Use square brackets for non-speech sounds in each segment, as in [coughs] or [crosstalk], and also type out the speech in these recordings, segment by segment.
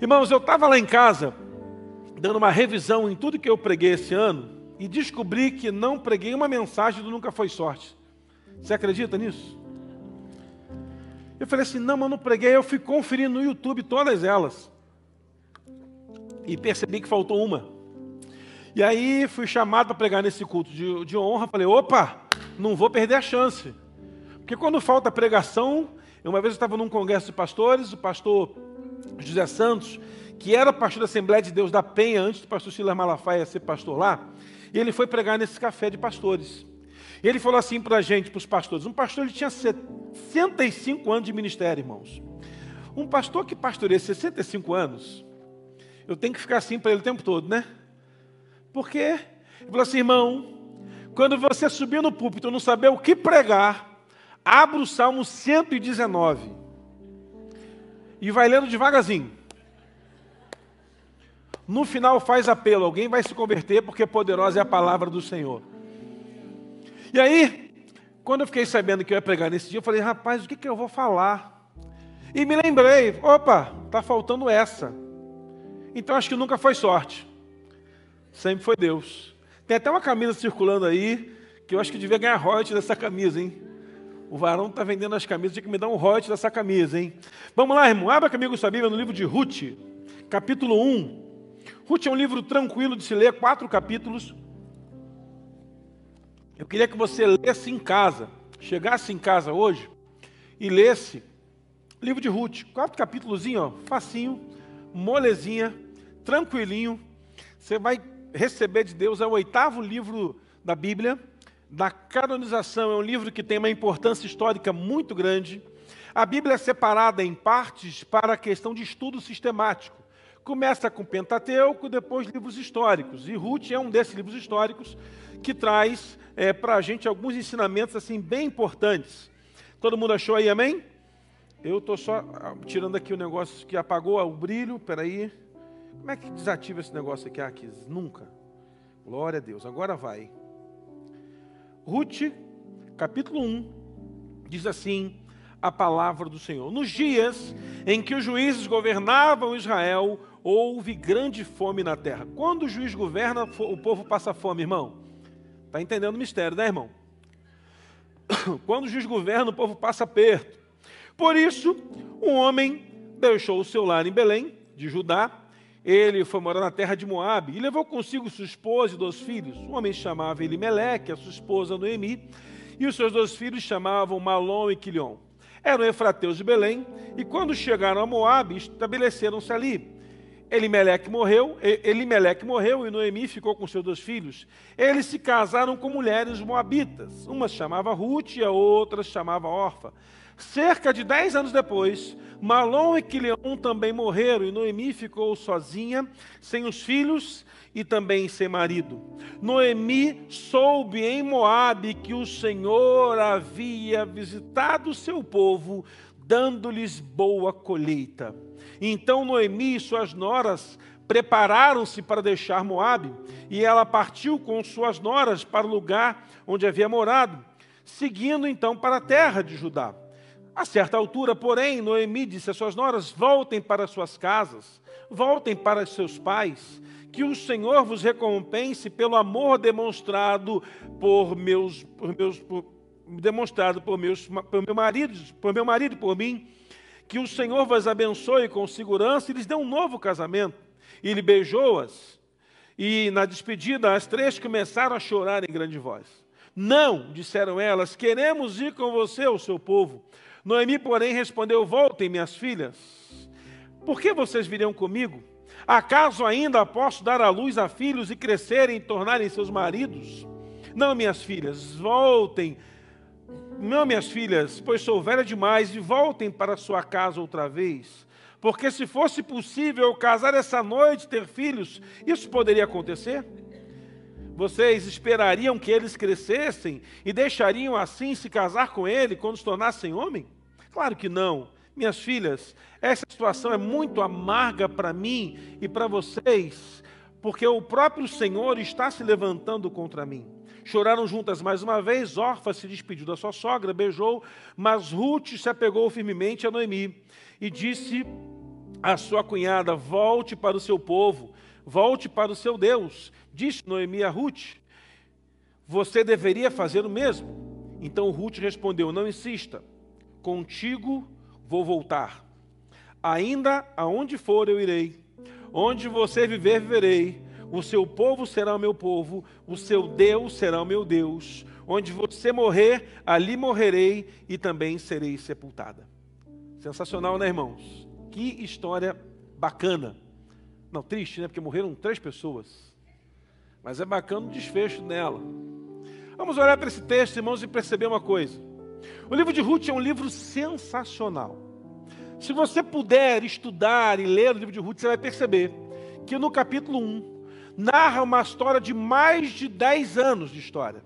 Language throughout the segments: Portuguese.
Irmãos, eu estava lá em casa, dando uma revisão em tudo que eu preguei esse ano, e descobri que não preguei uma mensagem do Nunca Foi Sorte. Você acredita nisso? Eu falei assim, não, mas não preguei. Eu fui conferir no YouTube todas elas. E percebi que faltou uma. E aí fui chamado para pregar nesse culto de, de honra. Falei, opa, não vou perder a chance. Porque quando falta pregação, uma vez eu estava num congresso de pastores, o pastor José Santos, que era pastor da Assembleia de Deus da Penha, antes do pastor Silas Malafaia ser pastor lá, e ele foi pregar nesse café de pastores. E ele falou assim para a gente, para os pastores, um pastor ele tinha 65 anos de ministério, irmãos. Um pastor que pastoreia 65 anos, eu tenho que ficar assim para ele o tempo todo, né? Porque ele falou assim, irmão, quando você subir no púlpito e não saber o que pregar, abra o Salmo 119 e vai lendo devagarzinho. No final faz apelo, alguém vai se converter porque poderosa é a palavra do Senhor. E aí, quando eu fiquei sabendo que eu ia pregar nesse dia, eu falei, rapaz, o que, que eu vou falar? E me lembrei, opa, está faltando essa. Então acho que nunca foi sorte. Sempre foi Deus. Tem até uma camisa circulando aí, que eu acho que devia ganhar royalties dessa camisa, hein? O varão está vendendo as camisas, tinha que me dar um royalties dessa camisa, hein? Vamos lá, irmão, abra comigo sua Bíblia no livro de Ruth, capítulo 1. Ruth é um livro tranquilo de se ler, quatro capítulos. Eu queria que você lesse em casa, chegasse em casa hoje e lesse livro de Ruth, quatro capítulos, ó, facinho, molezinha, tranquilinho. Você vai receber de Deus, é o oitavo livro da Bíblia, da canonização, é um livro que tem uma importância histórica muito grande. A Bíblia é separada em partes para a questão de estudo sistemático. Começa com Pentateuco, depois livros históricos. E Ruth é um desses livros históricos que traz é, para a gente alguns ensinamentos assim bem importantes. Todo mundo achou aí, amém? Eu estou só ah, tirando aqui o negócio que apagou o brilho, peraí. Como é que desativa esse negócio aqui? Aqui, nunca. Glória a Deus, agora vai. Ruth, capítulo 1, diz assim a palavra do Senhor. Nos dias em que os juízes governavam Israel, houve grande fome na terra. Quando o juiz governa, o povo passa fome, irmão. Está entendendo o mistério, né, irmão? [coughs] Quando o juiz governa, o povo passa perto. Por isso, um homem deixou o seu lar em Belém, de Judá. Ele foi morar na terra de Moabe e levou consigo sua esposa e dois filhos. Um homem chamava Elimeleque, a sua esposa Noemi, e os seus dois filhos chamavam Malom e Quilion. Eram efrateus de Belém, e quando chegaram a Moabe, estabeleceram-se ali. Elimeleque morreu, Elimeleque morreu e Noemi ficou com seus dois filhos. Eles se casaram com mulheres moabitas. Uma chamava Ruth e a outra chamava Orfa. Cerca de dez anos depois, Malom e Quileon também morreram e Noemi ficou sozinha, sem os filhos e também sem marido. Noemi soube em Moabe que o Senhor havia visitado o seu povo, dando-lhes boa colheita. Então Noemi e suas noras prepararam-se para deixar Moabe, e ela partiu com suas noras para o lugar onde havia morado, seguindo então para a terra de Judá. A certa altura, porém, Noemi disse às suas noras: Voltem para suas casas, voltem para seus pais, que o Senhor vos recompense pelo amor demonstrado por meus, por meus por, demonstrado por, meus, por meu marido, por meu marido por mim que o Senhor vos abençoe com segurança e lhes dê um novo casamento. E ele beijou-as. E na despedida, as três começaram a chorar em grande voz. Não, disseram elas, queremos ir com você, o seu povo. Noemi, porém, respondeu: Voltem, minhas filhas. Por que vocês viriam comigo? Acaso ainda posso dar à luz a filhos e crescerem e tornarem seus maridos? Não, minhas filhas, voltem não, minhas filhas, pois sou velha demais, e voltem para sua casa outra vez. Porque se fosse possível casar essa noite, ter filhos, isso poderia acontecer? Vocês esperariam que eles crescessem e deixariam assim se casar com ele quando se tornassem homem? Claro que não. Minhas filhas, essa situação é muito amarga para mim e para vocês, porque o próprio Senhor está se levantando contra mim. Choraram juntas mais uma vez. Orfa se despediu da sua sogra, beijou, mas Ruth se apegou firmemente a Noemi e disse a sua cunhada: Volte para o seu povo, volte para o seu Deus. Disse Noemi a Ruth: Você deveria fazer o mesmo. Então Ruth respondeu: Não insista, contigo vou voltar. Ainda aonde for eu irei, onde você viver, viverei. O seu povo será o meu povo, o seu Deus será o meu Deus. Onde você morrer, ali morrerei e também serei sepultada. Sensacional, né, irmãos? Que história bacana. Não, triste, né? Porque morreram três pessoas. Mas é bacana o desfecho dela. Vamos olhar para esse texto, irmãos, e perceber uma coisa. O livro de Ruth é um livro sensacional. Se você puder estudar e ler o livro de Ruth, você vai perceber que no capítulo 1 narra uma história de mais de 10 anos de história.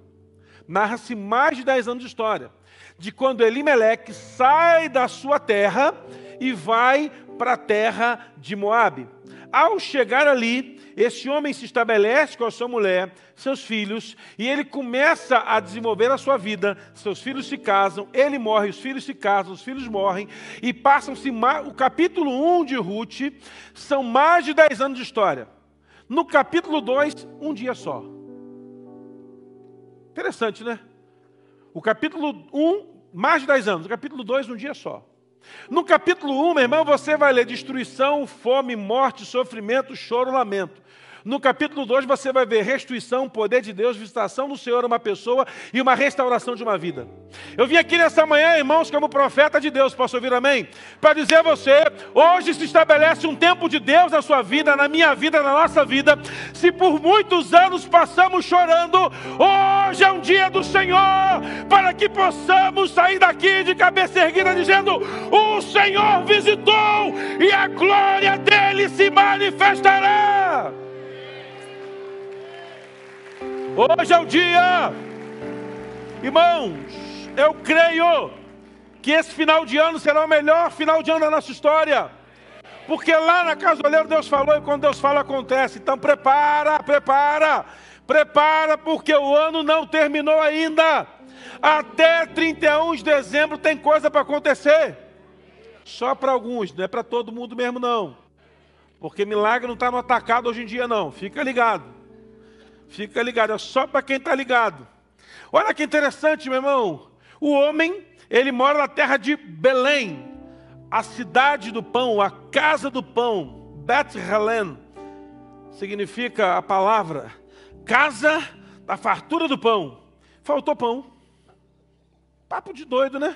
Narra-se mais de 10 anos de história. De quando Elimelec sai da sua terra e vai para a terra de Moabe. Ao chegar ali, esse homem se estabelece com a sua mulher, seus filhos, e ele começa a desenvolver a sua vida. Seus filhos se casam, ele morre, os filhos se casam, os filhos morrem, e passam-se. O capítulo 1 de Ruth são mais de 10 anos de história. No capítulo 2, um dia só. Interessante, né? O capítulo 1, mais de 10 anos. O capítulo 2, um dia só. No capítulo 1, meu irmão, você vai ler destruição, fome, morte, sofrimento, choro, lamento. No capítulo 2 você vai ver restituição, poder de Deus, visitação do Senhor a uma pessoa e uma restauração de uma vida. Eu vim aqui nessa manhã, irmãos, como profeta de Deus, posso ouvir amém? Para dizer a você, hoje se estabelece um tempo de Deus na sua vida, na minha vida, na nossa vida. Se por muitos anos passamos chorando, hoje é um dia do Senhor, para que possamos sair daqui de cabeça erguida dizendo: O Senhor visitou e a glória dele se manifestará. Hoje é o dia, irmãos, eu creio que esse final de ano será o melhor final de ano da nossa história. Porque lá na casa do oleiro Deus falou e quando Deus fala acontece. Então prepara, prepara, prepara, porque o ano não terminou ainda. Até 31 de dezembro tem coisa para acontecer. Só para alguns, não é para todo mundo mesmo não. Porque milagre não está no atacado hoje em dia não. Fica ligado. Fica ligado, é só para quem está ligado. Olha que interessante, meu irmão. O homem, ele mora na terra de Belém, a cidade do pão, a casa do pão, Bethlehem, significa a palavra casa da fartura do pão. Faltou pão. Papo de doido, né?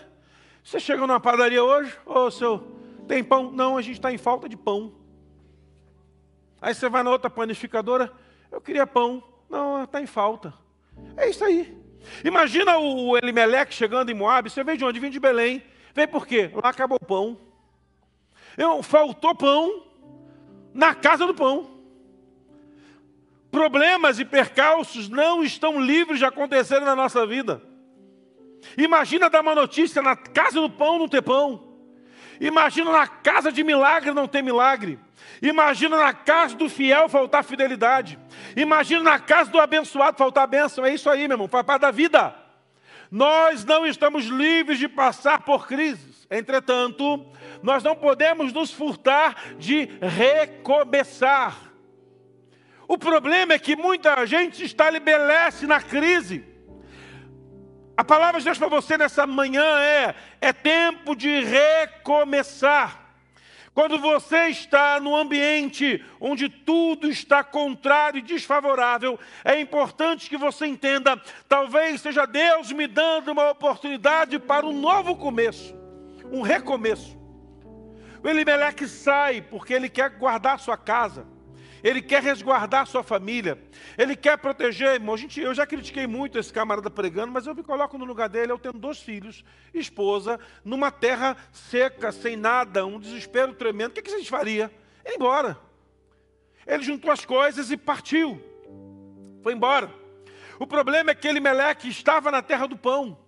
Você chega numa padaria hoje, ô oh, seu, tem pão? Não, a gente está em falta de pão. Aí você vai na outra panificadora, eu queria pão. Não, está em falta. É isso aí. Imagina o Elimeleque chegando em Moab. Você veio de onde? Vim de Belém. Vem por quê? Lá acabou o pão. Eu, faltou pão na casa do pão. Problemas e percalços não estão livres de acontecer na nossa vida. Imagina dar uma notícia na casa do pão não ter pão. Imagina na casa de milagre não ter milagre. Imagina na casa do fiel faltar fidelidade. Imagina na casa do abençoado faltar bênção. É isso aí, meu irmão, papai da vida. Nós não estamos livres de passar por crises. Entretanto, nós não podemos nos furtar de recomeçar. O problema é que muita gente se estabelece na crise. A palavra de Deus para você nessa manhã é: é tempo de recomeçar. Quando você está no ambiente onde tudo está contrário e desfavorável, é importante que você entenda: talvez seja Deus me dando uma oportunidade para um novo começo, um recomeço. O Elimeleque sai porque ele quer guardar sua casa. Ele quer resguardar sua família. Ele quer proteger. Irmão, gente, eu já critiquei muito esse camarada pregando, mas eu me coloco no lugar dele. Eu tenho dois filhos, esposa, numa terra seca, sem nada, um desespero tremendo. O que, a gente faria? Ir embora. Ele juntou as coisas e partiu. Foi embora. O problema é que ele, Meleque, estava na terra do pão.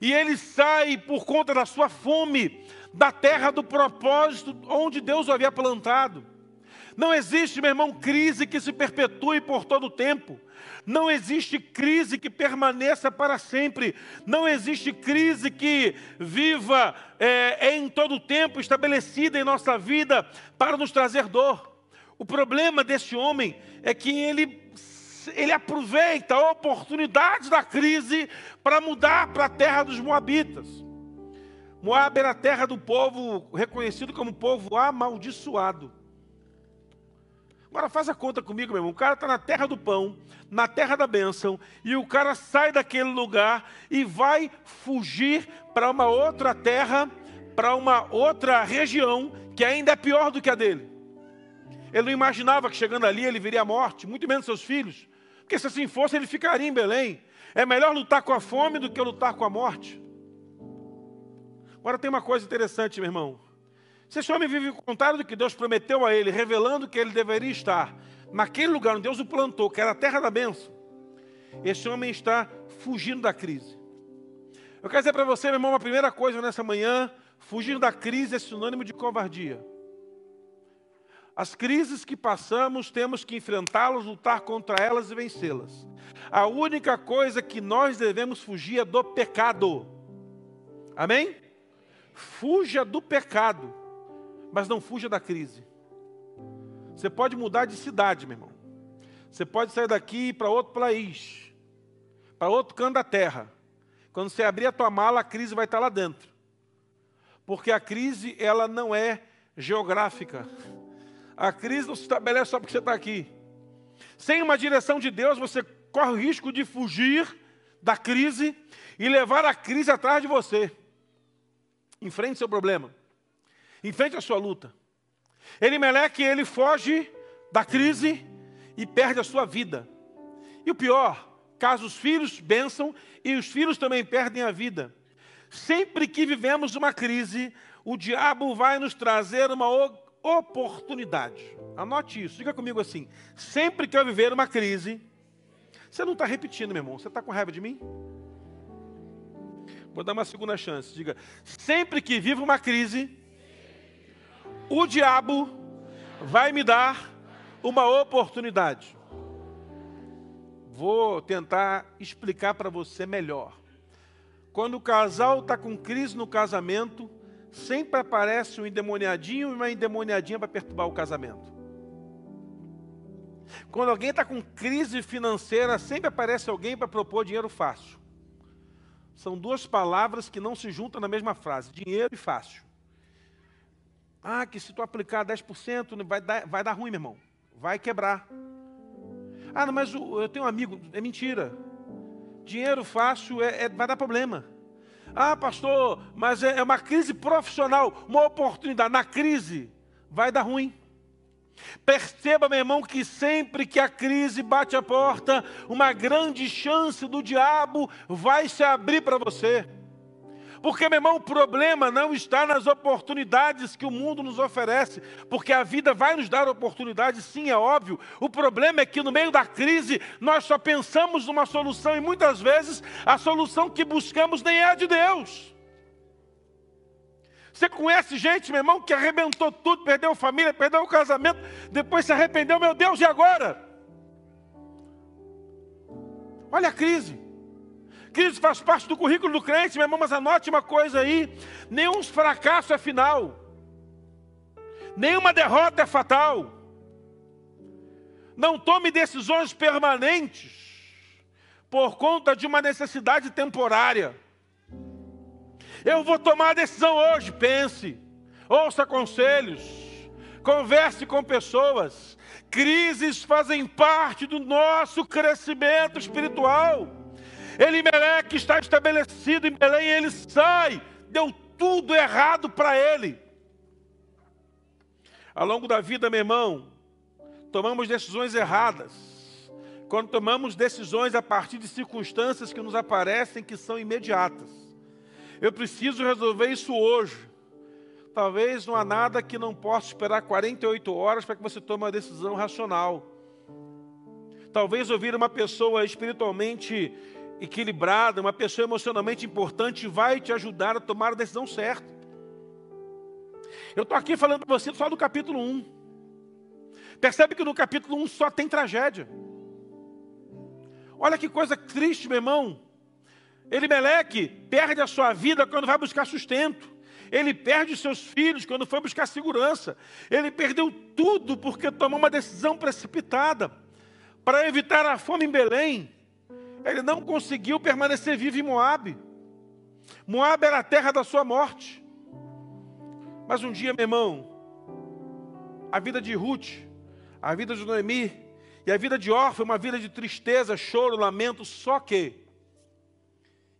E ele sai por conta da sua fome da terra do propósito onde Deus o havia plantado. Não existe, meu irmão, crise que se perpetue por todo o tempo. Não existe crise que permaneça para sempre. Não existe crise que viva é, em todo o tempo, estabelecida em nossa vida para nos trazer dor. O problema desse homem é que ele, ele aproveita oportunidades da crise para mudar para a terra dos Moabitas. Moab era a terra do povo reconhecido como povo amaldiçoado. Agora faça conta comigo, meu irmão. O cara está na terra do pão, na terra da bênção, e o cara sai daquele lugar e vai fugir para uma outra terra, para uma outra região que ainda é pior do que a dele. Ele não imaginava que chegando ali ele viria a morte, muito menos seus filhos. Porque se assim fosse, ele ficaria em Belém. É melhor lutar com a fome do que lutar com a morte. Agora tem uma coisa interessante, meu irmão. Se esse homem vive o contrário do que Deus prometeu a ele, revelando que ele deveria estar naquele lugar onde Deus o plantou, que era a terra da bênção, esse homem está fugindo da crise. Eu quero dizer para você, meu irmão, uma primeira coisa nessa manhã: fugir da crise é sinônimo de covardia. As crises que passamos, temos que enfrentá-las, lutar contra elas e vencê-las. A única coisa que nós devemos fugir é do pecado. Amém? Fuja do pecado mas não fuja da crise. Você pode mudar de cidade, meu irmão. Você pode sair daqui para outro país, para outro canto da terra. Quando você abrir a tua mala, a crise vai estar lá dentro. Porque a crise, ela não é geográfica. A crise não se estabelece só porque você está aqui. Sem uma direção de Deus, você corre o risco de fugir da crise e levar a crise atrás de você. Enfrente seu problema. Enfrente a sua luta. Elimeleque, ele foge da crise e perde a sua vida. E o pior, caso os filhos bençam e os filhos também perdem a vida. Sempre que vivemos uma crise, o diabo vai nos trazer uma oportunidade. Anote isso, diga comigo assim: sempre que eu viver uma crise, você não está repetindo, meu irmão, você está com raiva de mim? Vou dar uma segunda chance. Diga: sempre que vivo uma crise, o diabo vai me dar uma oportunidade. Vou tentar explicar para você melhor. Quando o casal está com crise no casamento, sempre aparece um endemoniadinho e uma endemoniadinha para perturbar o casamento. Quando alguém está com crise financeira, sempre aparece alguém para propor dinheiro fácil. São duas palavras que não se juntam na mesma frase: dinheiro e fácil. Ah, que se tu aplicar 10% vai dar, vai dar ruim, meu irmão. Vai quebrar. Ah, mas eu tenho um amigo. É mentira. Dinheiro fácil é, é vai dar problema. Ah, pastor, mas é, é uma crise profissional, uma oportunidade. Na crise, vai dar ruim. Perceba, meu irmão, que sempre que a crise bate a porta, uma grande chance do diabo vai se abrir para você. Porque, meu irmão, o problema não está nas oportunidades que o mundo nos oferece, porque a vida vai nos dar oportunidades, sim, é óbvio. O problema é que no meio da crise nós só pensamos numa solução e muitas vezes a solução que buscamos nem é a de Deus. Você conhece gente, meu irmão, que arrebentou tudo, perdeu família, perdeu o casamento, depois se arrependeu, meu Deus, e agora? Olha a crise. Crise faz parte do currículo do crente, meu irmão, mas anote uma coisa aí: nenhum fracasso é final, nenhuma derrota é fatal. Não tome decisões permanentes por conta de uma necessidade temporária. Eu vou tomar a decisão hoje, pense, ouça conselhos, converse com pessoas. Crises fazem parte do nosso crescimento espiritual. Elimeleque está estabelecido em Belém, ele sai, deu tudo errado para ele. Ao longo da vida, meu irmão, tomamos decisões erradas. Quando tomamos decisões a partir de circunstâncias que nos aparecem que são imediatas. Eu preciso resolver isso hoje. Talvez não há nada que não possa esperar 48 horas para que você tome uma decisão racional. Talvez ouvir uma pessoa espiritualmente equilibrada, uma pessoa emocionalmente importante vai te ajudar a tomar a decisão certa. Eu estou aqui falando para você só do capítulo 1. Percebe que no capítulo 1 só tem tragédia. Olha que coisa triste, meu irmão. Elimeleque perde a sua vida quando vai buscar sustento. Ele perde os seus filhos quando foi buscar segurança. Ele perdeu tudo porque tomou uma decisão precipitada. Para evitar a fome em Belém, ele não conseguiu permanecer vivo em Moabe. Moabe era a terra da sua morte. Mas um dia, meu irmão, a vida de Ruth, a vida de Noemi e a vida de Orfa, uma vida de tristeza, choro, lamento, só que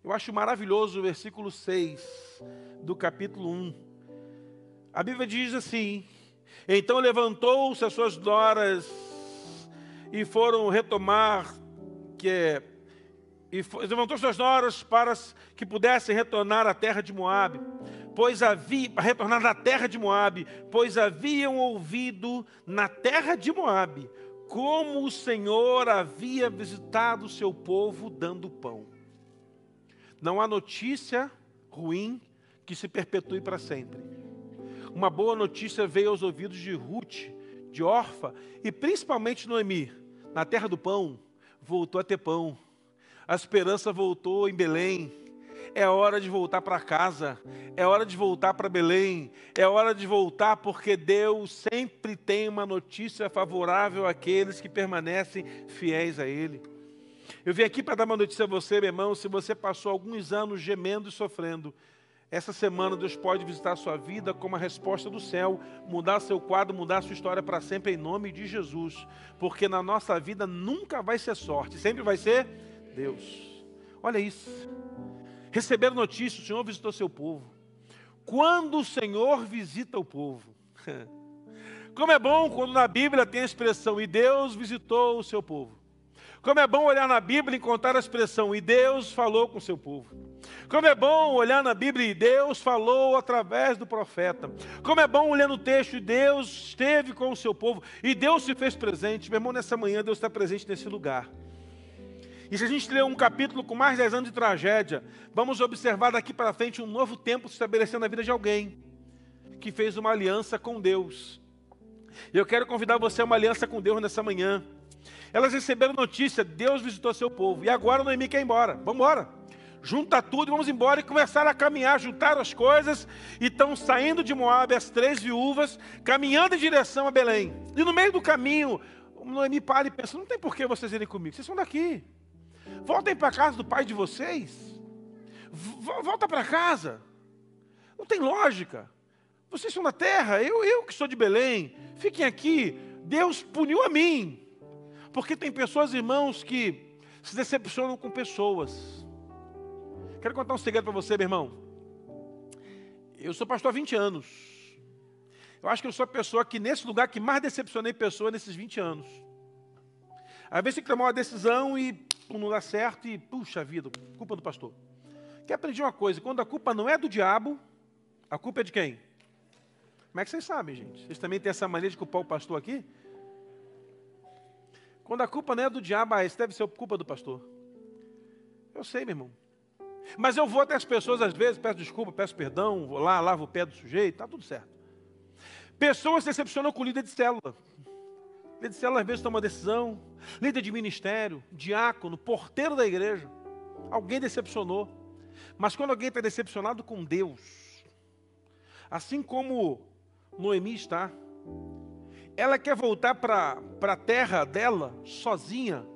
eu acho maravilhoso o versículo 6 do capítulo 1. A Bíblia diz assim: Então levantou-se as suas noras e foram retomar que é e levantou suas noras para que pudessem retornar à terra de Moabe, pois havia retornar à terra de Moabe, pois haviam ouvido na terra de Moabe como o Senhor havia visitado o seu povo dando pão. Não há notícia ruim que se perpetue para sempre. Uma boa notícia veio aos ouvidos de Ruth, de Orfa e principalmente Noemi. Na terra do pão, voltou a ter pão a esperança voltou em Belém. É hora de voltar para casa, é hora de voltar para Belém, é hora de voltar porque Deus sempre tem uma notícia favorável àqueles que permanecem fiéis a Ele. Eu vim aqui para dar uma notícia a você, meu irmão. Se você passou alguns anos gemendo e sofrendo, essa semana Deus pode visitar a sua vida como a resposta do céu, mudar seu quadro, mudar sua história para sempre em nome de Jesus. Porque na nossa vida nunca vai ser sorte, sempre vai ser Deus. Olha isso. Receber notícia, o Senhor visitou seu povo. Quando o Senhor visita o povo. [laughs] Como é bom quando na Bíblia tem a expressão, e Deus visitou o seu povo. Como é bom olhar na Bíblia e encontrar a expressão, e Deus falou com o seu povo. Como é bom olhar na Bíblia e Deus falou através do profeta. Como é bom olhar no texto e Deus esteve com o seu povo. E Deus se fez presente. Meu irmão, nessa manhã Deus está presente nesse lugar. E se a gente ler um capítulo com mais de 10 anos de tragédia, vamos observar daqui para frente um novo tempo se estabelecendo na vida de alguém que fez uma aliança com Deus. Eu quero convidar você a uma aliança com Deus nessa manhã. Elas receberam notícia, Deus visitou seu povo. E agora Noemi quer ir embora. Vamos embora. Junta tudo vamos embora. E começaram a caminhar, juntaram as coisas. E estão saindo de Moab as três viúvas, caminhando em direção a Belém. E no meio do caminho, Noemi para e pensa: não tem por que vocês irem comigo, vocês são daqui. Voltem para casa do pai de vocês. Volta para casa. Não tem lógica. Vocês são da terra, eu, eu que sou de Belém. Fiquem aqui. Deus puniu a mim. Porque tem pessoas, irmãos, que se decepcionam com pessoas. Quero contar um segredo para você, meu irmão. Eu sou pastor há 20 anos. Eu acho que eu sou a pessoa que, nesse lugar, que mais decepcionei pessoas nesses 20 anos. Às vezes tem que tomar uma decisão e não dá certo e, puxa vida, culpa do pastor. Quer aprender uma coisa, quando a culpa não é do diabo, a culpa é de quem? Como é que vocês sabem, gente? Vocês também têm essa mania de culpar o pastor aqui? Quando a culpa não é do diabo, ah, isso deve ser culpa do pastor. Eu sei, meu irmão. Mas eu vou até as pessoas, às vezes, peço desculpa, peço perdão, vou lá, lavo o pé do sujeito, está tudo certo. Pessoas decepcionam com líder de célula. Líder de célula às vezes toma decisão, líder de ministério, diácono, porteiro da igreja. Alguém decepcionou. Mas quando alguém está decepcionado com Deus, assim como Noemi está, ela quer voltar para a terra dela sozinha,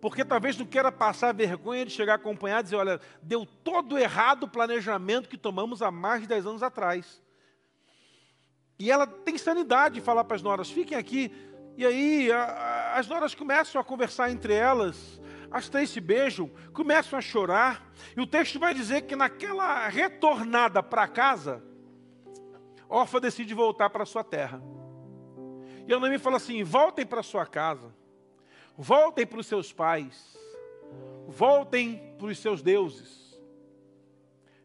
porque talvez não queira passar vergonha de chegar acompanhado e dizer: olha, deu todo errado o planejamento que tomamos há mais de 10 anos atrás. E ela tem sanidade de falar para as noras: fiquem aqui, e aí a, as noras começam a conversar entre elas, as três se beijam, começam a chorar, e o texto vai dizer que naquela retornada para casa, Orfa decide voltar para sua terra. E a Noemi fala assim: voltem para sua casa, voltem para os seus pais, voltem para os seus deuses.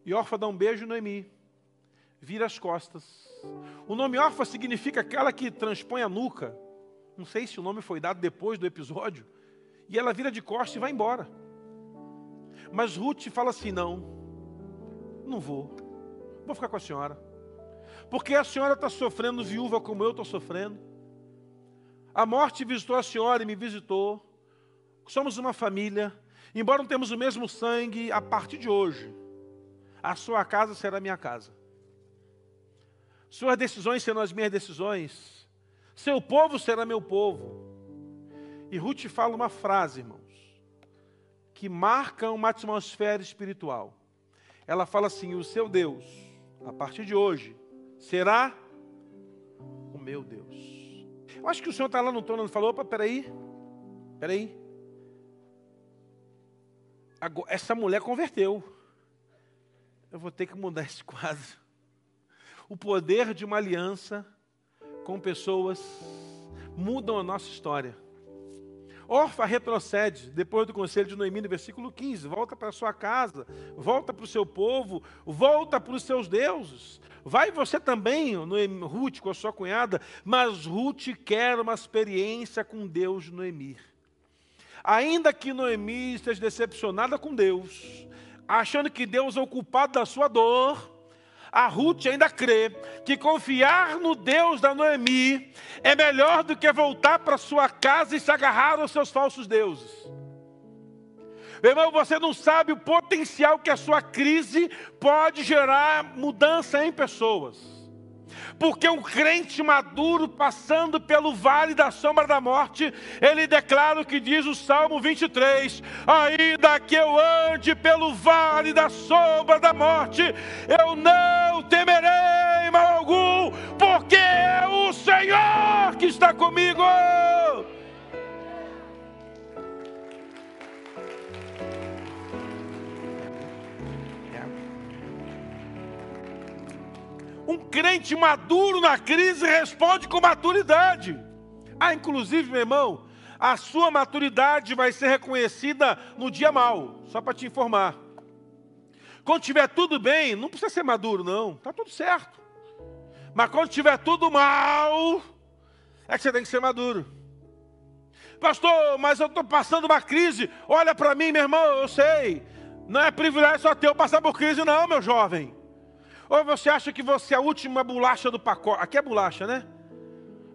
E Orfa dá um beijo Noemi, vira as costas. O nome Orfa significa aquela que transpõe a nuca. Não sei se o nome foi dado depois do episódio. E ela vira de costas e vai embora. Mas Ruth fala assim: não, não vou. Vou ficar com a senhora. Porque a senhora está sofrendo viúva como eu estou sofrendo. A morte visitou a senhora e me visitou. Somos uma família. Embora não temos o mesmo sangue, a partir de hoje, a sua casa será minha casa. Suas decisões serão as minhas decisões. Seu povo será meu povo. E Ruth fala uma frase, irmãos, que marca uma atmosfera espiritual. Ela fala assim: O seu Deus, a partir de hoje, será o meu Deus. Eu acho que o Senhor está lá no trono e falou: opa, peraí, peraí. Agora, essa mulher converteu. Eu vou ter que mudar [laughs] esse quadro. O poder de uma aliança com pessoas mudam a nossa história. Orfa retrocede depois do conselho de Noemi, no versículo 15. Volta para sua casa, volta para o seu povo, volta para os seus deuses. Vai você também, Noemi, Ruth, com a sua cunhada, mas Ruth quer uma experiência com Deus de Noemi. Ainda que Noemi esteja decepcionada com Deus, achando que Deus é o culpado da sua dor, a Ruth ainda crê que confiar no Deus da Noemi é melhor do que voltar para sua casa e se agarrar aos seus falsos deuses. Meu irmão, você não sabe o potencial que a sua crise pode gerar mudança em pessoas. Porque um crente maduro passando pelo vale da sombra da morte, ele declara o que diz o Salmo 23: Ainda que eu ande pelo vale da sombra da morte, eu não temerei mal algum, porque é o Senhor que está comigo. Um crente maduro na crise responde com maturidade. Ah, inclusive, meu irmão, a sua maturidade vai ser reconhecida no dia mal, só para te informar. Quando tiver tudo bem, não precisa ser maduro, não, está tudo certo. Mas quando tiver tudo mal, é que você tem que ser maduro. Pastor, mas eu estou passando uma crise. Olha para mim, meu irmão, eu sei. Não é privilégio só teu passar por crise, não, meu jovem. Ou você acha que você é a última bolacha do pacote? Aqui é bolacha, né?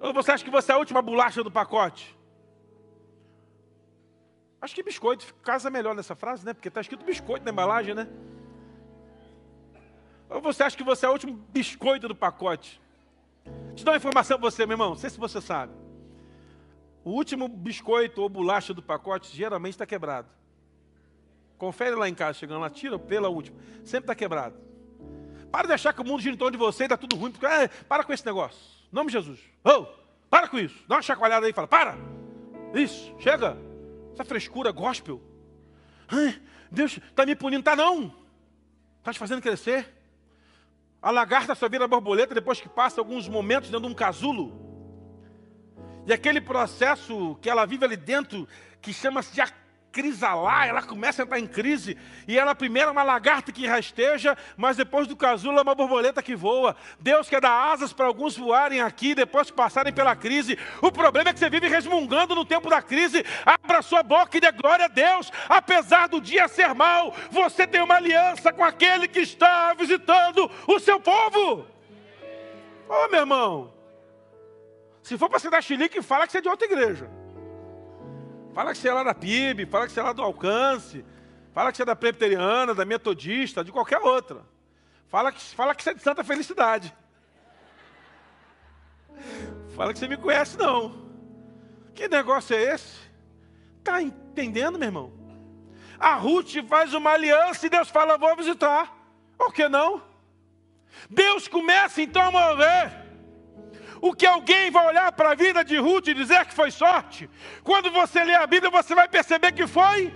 Ou você acha que você é a última bolacha do pacote? Acho que biscoito casa melhor nessa frase, né? Porque está escrito biscoito na embalagem, né? Ou você acha que você é o último biscoito do pacote? Te dou uma informação para você, meu irmão, não sei se você sabe. O último biscoito ou bolacha do pacote geralmente está quebrado. Confere lá em casa, chegando lá, tira pela última. Sempre está quebrado. Para de achar que o mundo gira em torno de você e está tudo ruim. Porque, é, para com esse negócio. Em nome de Jesus. Oh, para com isso. Dá uma chacoalhada aí e fala, para. Isso, chega. Essa frescura gospel. Ai, Deus está me punindo. Está não. Está te fazendo crescer. A lagarta só vira borboleta depois que passa alguns momentos dentro de um casulo. E aquele processo que ela vive ali dentro, que chama-se de crisalar, ela começa a entrar em crise, e ela primeiro é uma lagarta que rasteja, mas depois do casulo é uma borboleta que voa. Deus quer dar asas para alguns voarem aqui, depois de passarem pela crise. O problema é que você vive resmungando no tempo da crise. Abra sua boca e dê glória a Deus. Apesar do dia ser mau, você tem uma aliança com aquele que está visitando o seu povo. Oh, meu irmão, se for para você dar xilique, fala que você é de outra igreja. Fala que você é lá da PIB, fala que você é lá do Alcance, fala que você é da Presbiteriana, da Metodista, de qualquer outra. Fala que, fala que você é de Santa Felicidade. Fala que você me conhece, não. Que negócio é esse? Está entendendo, meu irmão? A Ruth faz uma aliança e Deus fala: vou visitar. Por que não? Deus começa então a mover o que alguém vai olhar para a vida de Ruth e dizer que foi sorte. Quando você lê a Bíblia, você vai perceber que foi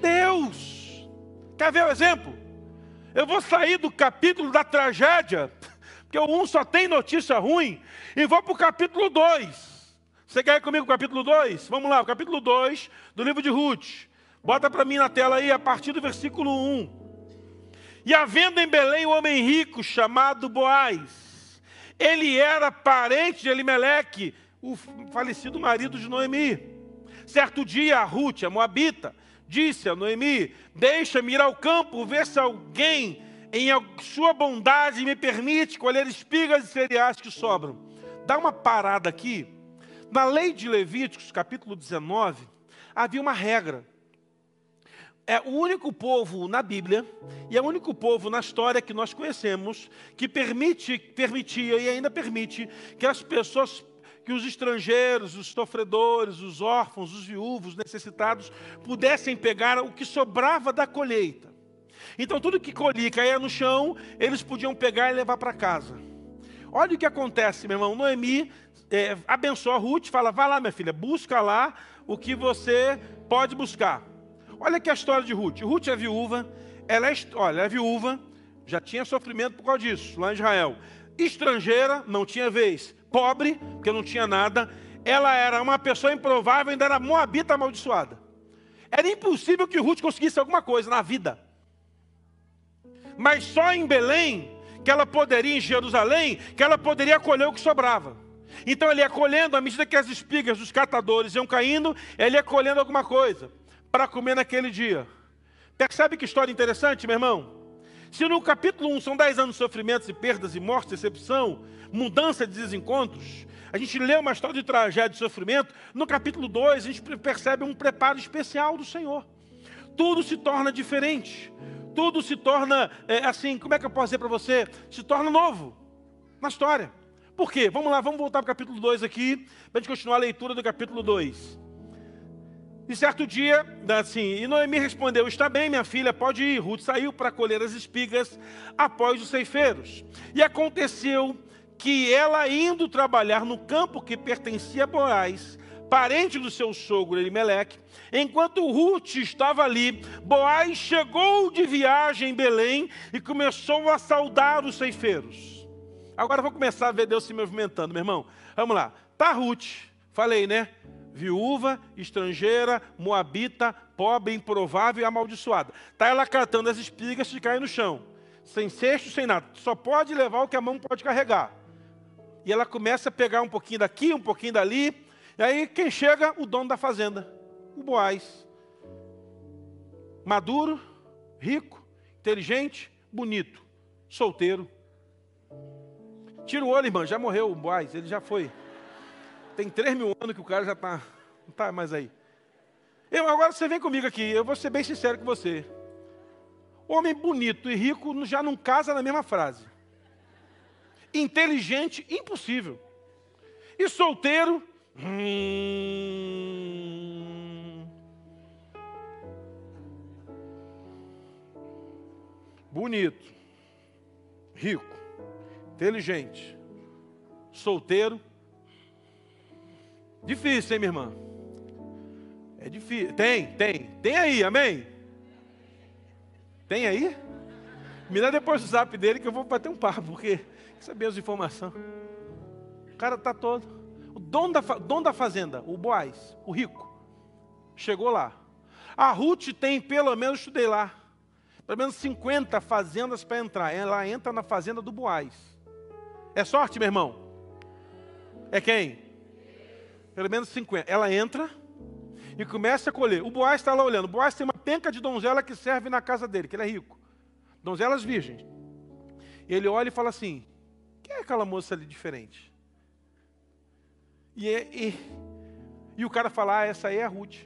Deus. Quer ver o exemplo? Eu vou sair do capítulo da tragédia, porque o 1 só tem notícia ruim, e vou para o capítulo 2. Você quer ir comigo o capítulo 2? Vamos lá, o capítulo 2 do livro de Ruth. Bota para mim na tela aí, a partir do versículo 1. E havendo em Belém um homem rico chamado Boaz, ele era parente de Elimeleque, o falecido marido de Noemi. Certo dia, a Ruth, a Moabita, disse a Noemi: Deixa-me ir ao campo, ver se alguém, em sua bondade, me permite colher espigas e cereais que sobram. Dá uma parada aqui. Na lei de Levíticos, capítulo 19, havia uma regra. É o único povo na Bíblia e é o único povo na história que nós conhecemos que permite, permitia e ainda permite que as pessoas, que os estrangeiros, os sofredores, os órfãos, os viúvos, necessitados, pudessem pegar o que sobrava da colheita. Então tudo que colhia caía no chão, eles podiam pegar e levar para casa. Olha o que acontece, meu irmão. Noemi é, abençoa Ruth, fala: vai lá, minha filha, busca lá o que você pode buscar. Olha aqui a história de Ruth. Ruth é viúva, ela é, olha, é viúva, já tinha sofrimento por causa disso, lá em Israel. Estrangeira, não tinha vez. Pobre, porque não tinha nada. Ela era uma pessoa improvável, ainda era moabita amaldiçoada. Era impossível que Ruth conseguisse alguma coisa na vida. Mas só em Belém, que ela poderia, em Jerusalém, que ela poderia colher o que sobrava. Então ele ia colhendo, à medida que as espigas dos catadores iam caindo, ele ia colhendo alguma coisa para comer naquele dia. Percebe que história interessante, meu irmão? Se no capítulo 1 são 10 anos de sofrimentos e perdas e mortes, decepção, mudança de desencontros, a gente lê uma história de tragédia e sofrimento, no capítulo 2 a gente percebe um preparo especial do Senhor. Tudo se torna diferente, tudo se torna é, assim, como é que eu posso dizer para você? Se torna novo na história. Por quê? Vamos lá, vamos voltar para o capítulo 2 aqui, para a gente continuar a leitura do capítulo 2. E certo dia, assim, e Noemi respondeu: Está bem, minha filha, pode ir. Ruth saiu para colher as espigas após os ceifeiros. E aconteceu que ela, indo trabalhar no campo que pertencia a Boaz, parente do seu sogro Elimeleque, enquanto Ruth estava ali, Boaz chegou de viagem em Belém e começou a saudar os ceifeiros. Agora vou começar a ver Deus se movimentando, meu irmão. Vamos lá. Tá Ruth, falei, né? Viúva, estrangeira, moabita, pobre, improvável e amaldiçoada. Tá ela catando as espigas de cair no chão. Sem cesto, sem nada. Só pode levar o que a mão pode carregar. E ela começa a pegar um pouquinho daqui, um pouquinho dali. E aí quem chega? O dono da fazenda, o Boaz. Maduro, rico, inteligente, bonito, solteiro. Tira o olho, irmã, já morreu o Boaz, ele já foi. Tem três mil anos que o cara já está, não está mais aí. Eu, agora você vem comigo aqui, eu vou ser bem sincero com você. Homem bonito e rico já não casa na mesma frase. Inteligente, impossível. E solteiro, hum... bonito, rico, inteligente, solteiro. Difícil, hein, minha irmã? É difícil. Tem, tem. Tem aí, amém? Tem aí? Me dá depois o zap dele que eu vou bater um papo, porque saber as informações. O cara está todo. O dono da, dono da fazenda, o Boaz, o rico, chegou lá. A Ruth tem pelo menos, estudei lá, pelo menos 50 fazendas para entrar. Ela entra na fazenda do Boaz. É sorte, meu irmão? É quem? Pelo menos 50. Ela entra e começa a colher. O Boaz está lá olhando. O Boaz tem uma penca de donzela que serve na casa dele, que ele é rico. Donzelas virgens. Ele olha e fala assim: quem é aquela moça ali diferente? E, é, e, e o cara fala: ah, essa aí é a Ruth.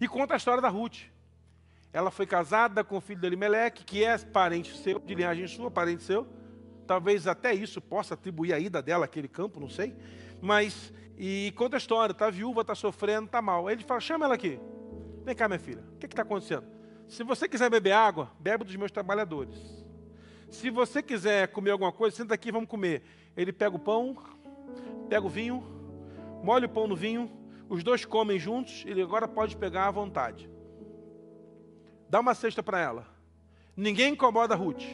E conta a história da Ruth. Ela foi casada com o filho de Elimelec, que é parente seu, de linhagem sua, parente seu. Talvez até isso possa atribuir a ida dela àquele campo, não sei. Mas, e conta a história, está viúva, está sofrendo, está mal. Aí ele fala, chama ela aqui. Vem cá, minha filha, o que está acontecendo? Se você quiser beber água, bebe dos meus trabalhadores. Se você quiser comer alguma coisa, senta aqui, vamos comer. Ele pega o pão, pega o vinho, molha o pão no vinho, os dois comem juntos, ele agora pode pegar à vontade. Dá uma cesta para ela. Ninguém incomoda a Ruth.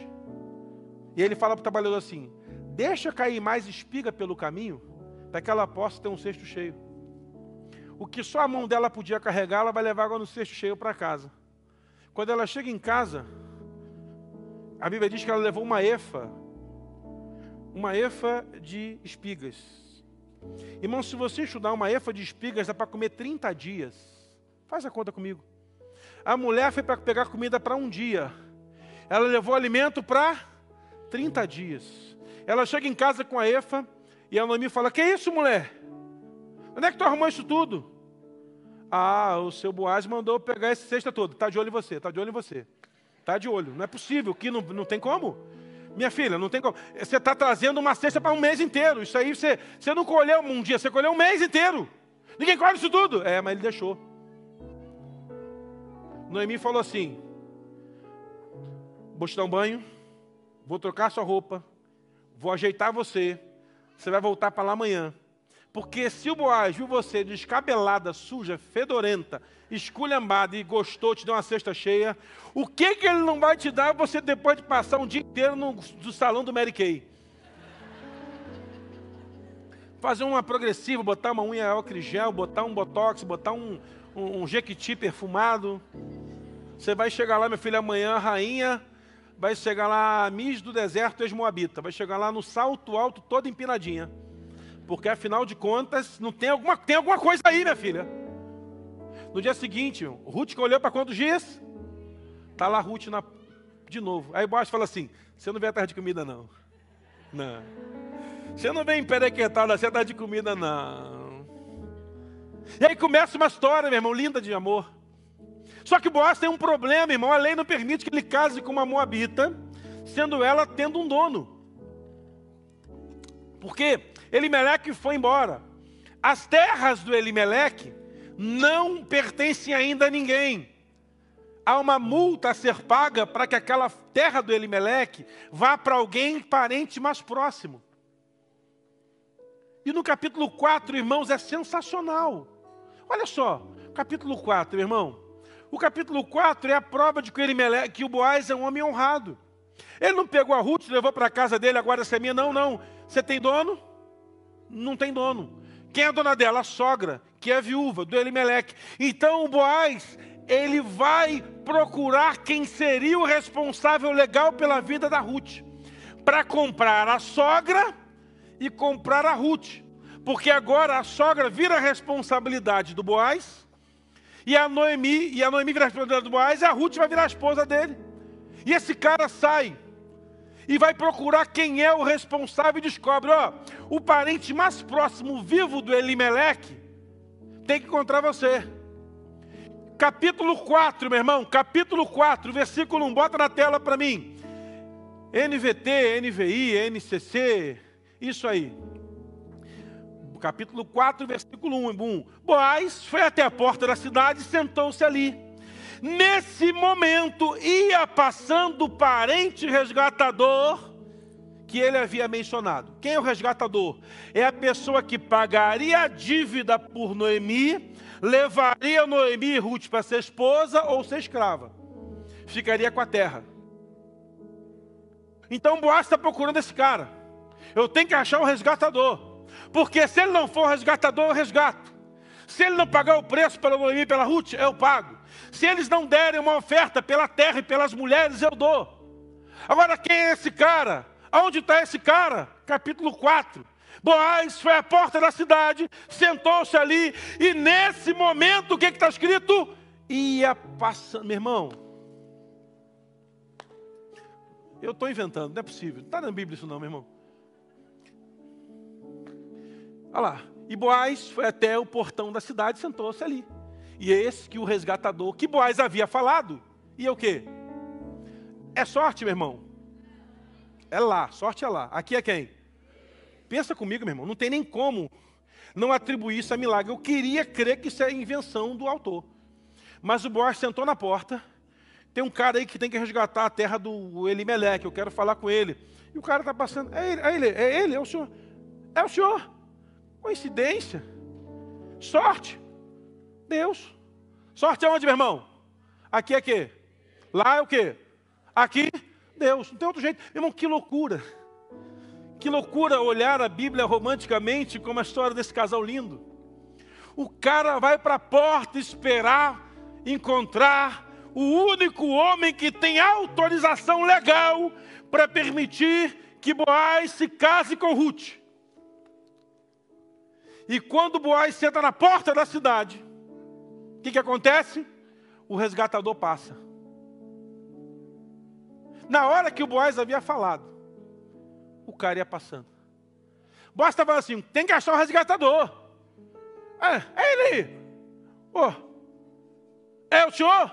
E ele fala para o trabalhador assim: deixa cair mais espiga pelo caminho, para que ela possa ter um cesto cheio. O que só a mão dela podia carregar, ela vai levar agora no cesto cheio para casa. Quando ela chega em casa, a Bíblia diz que ela levou uma efa, uma efa de espigas. Irmão, se você estudar uma efa de espigas, dá para comer 30 dias. Faz a conta comigo. A mulher foi para pegar comida para um dia. Ela levou alimento para 30 dias. Ela chega em casa com a efa, e a Noemi fala: Que isso, mulher? Onde é que tu arrumou isso tudo? Ah, o seu Boaz mandou pegar esse cesta todo. Está de olho em você, está de olho em você. Está de olho. Não é possível, que não, não tem como. Minha filha, não tem como. Você está trazendo uma cesta para um mês inteiro. Isso aí você, você não colheu um dia, você colheu um mês inteiro. Ninguém colhe isso tudo. É, mas ele deixou. Noemi falou assim: Vou te dar um banho, vou trocar sua roupa, vou ajeitar você, você vai voltar para lá amanhã. Porque se o Boaz viu você descabelada, suja, fedorenta, esculhambada e gostou, te deu uma cesta cheia, o que, que ele não vai te dar você depois de passar um dia inteiro no, no salão do Mary Kay? Fazer uma progressiva, botar uma unha gel, botar um botox, botar um, um, um jequiti perfumado. Você vai chegar lá, minha filha, amanhã, rainha, vai chegar lá, Miss do deserto, ex-moabita, vai chegar lá no salto alto, toda empinadinha. Porque afinal de contas, não tem alguma, tem alguma coisa aí, minha filha. No dia seguinte, Ruth que olhou para quantos dias? Está lá Ruth na, de novo. Aí Boaz fala assim: você não vem atrás de comida, não. Não. Você não vem emperequetada, você está de comida, não. E aí começa uma história, meu irmão, linda de amor. Só que Boaz tem um problema, irmão. A lei não permite que ele case com uma moabita, sendo ela tendo um dono. Por quê? Elimeleque foi embora. As terras do Elimeleque não pertencem ainda a ninguém. Há uma multa a ser paga para que aquela terra do Elimeleque vá para alguém parente mais próximo. E no capítulo 4, irmãos, é sensacional. Olha só, capítulo 4, irmão. O capítulo 4 é a prova de que o, Elimeleque, que o Boaz é um homem honrado. Ele não pegou a Ruth, levou para a casa dele, agora essa é minha. Não, não. Você tem dono? não tem dono. Quem é a dona dela? A sogra, que é viúva do Elimeleque. Então o Boaz, ele vai procurar quem seria o responsável legal pela vida da Ruth, para comprar a sogra e comprar a Ruth. Porque agora a sogra vira a responsabilidade do Boaz, e a Noemi, e a Noemi vira a responsabilidade do Boaz, e a Ruth vai virar a esposa dele. E esse cara sai e vai procurar quem é o responsável e descobre, ó, o parente mais próximo vivo do Elimeleque tem que encontrar você. Capítulo 4, meu irmão, capítulo 4, versículo 1, bota na tela para mim. NVT, NVI, NCC, isso aí. Capítulo 4, versículo 1, 1. Boaz foi até a porta da cidade e sentou-se ali. Nesse momento ia passando o parente resgatador que ele havia mencionado. Quem é o resgatador? É a pessoa que pagaria a dívida por Noemi, levaria Noemi e Ruth para ser esposa ou ser escrava. Ficaria com a terra. Então Boaz está procurando esse cara. Eu tenho que achar um resgatador. Porque se ele não for resgatador, eu resgato. Se ele não pagar o preço pela Noemi e pela Ruth, eu pago. Se eles não derem uma oferta pela terra e pelas mulheres, eu dou. Agora, quem é esse cara? Aonde está esse cara? Capítulo 4. Boaz foi à porta da cidade, sentou-se ali, e nesse momento, o que está escrito? Ia passando. Meu irmão, eu estou inventando, não é possível. Não está na Bíblia isso, não, meu irmão. Olha lá. E Boaz foi até o portão da cidade e sentou-se ali. E esse que o resgatador, que Boaz havia falado, e é o quê? É sorte, meu irmão. É lá, sorte é lá. Aqui é quem? Pensa comigo, meu irmão, não tem nem como não atribuir isso a milagre. Eu queria crer que isso é invenção do autor. Mas o Boaz sentou na porta. Tem um cara aí que tem que resgatar a terra do Elimeleque. Eu quero falar com ele. E o cara está passando. É ele, é ele, é ele, é o senhor. É o senhor. Coincidência. Sorte. Deus. Sorte aonde, meu irmão? Aqui é quê? Lá é o quê? Aqui, Deus. Não tem outro jeito. Irmão, que loucura. Que loucura olhar a Bíblia romanticamente como a história desse casal lindo. O cara vai para a porta esperar encontrar o único homem que tem autorização legal para permitir que Boaz se case com Ruth. E quando Boaz senta na porta da cidade, o que, que acontece? O resgatador passa. Na hora que o Boaz havia falado, o cara ia passando. Boaz estava assim: tem que achar o resgatador. É, é ele. Ô, é o senhor?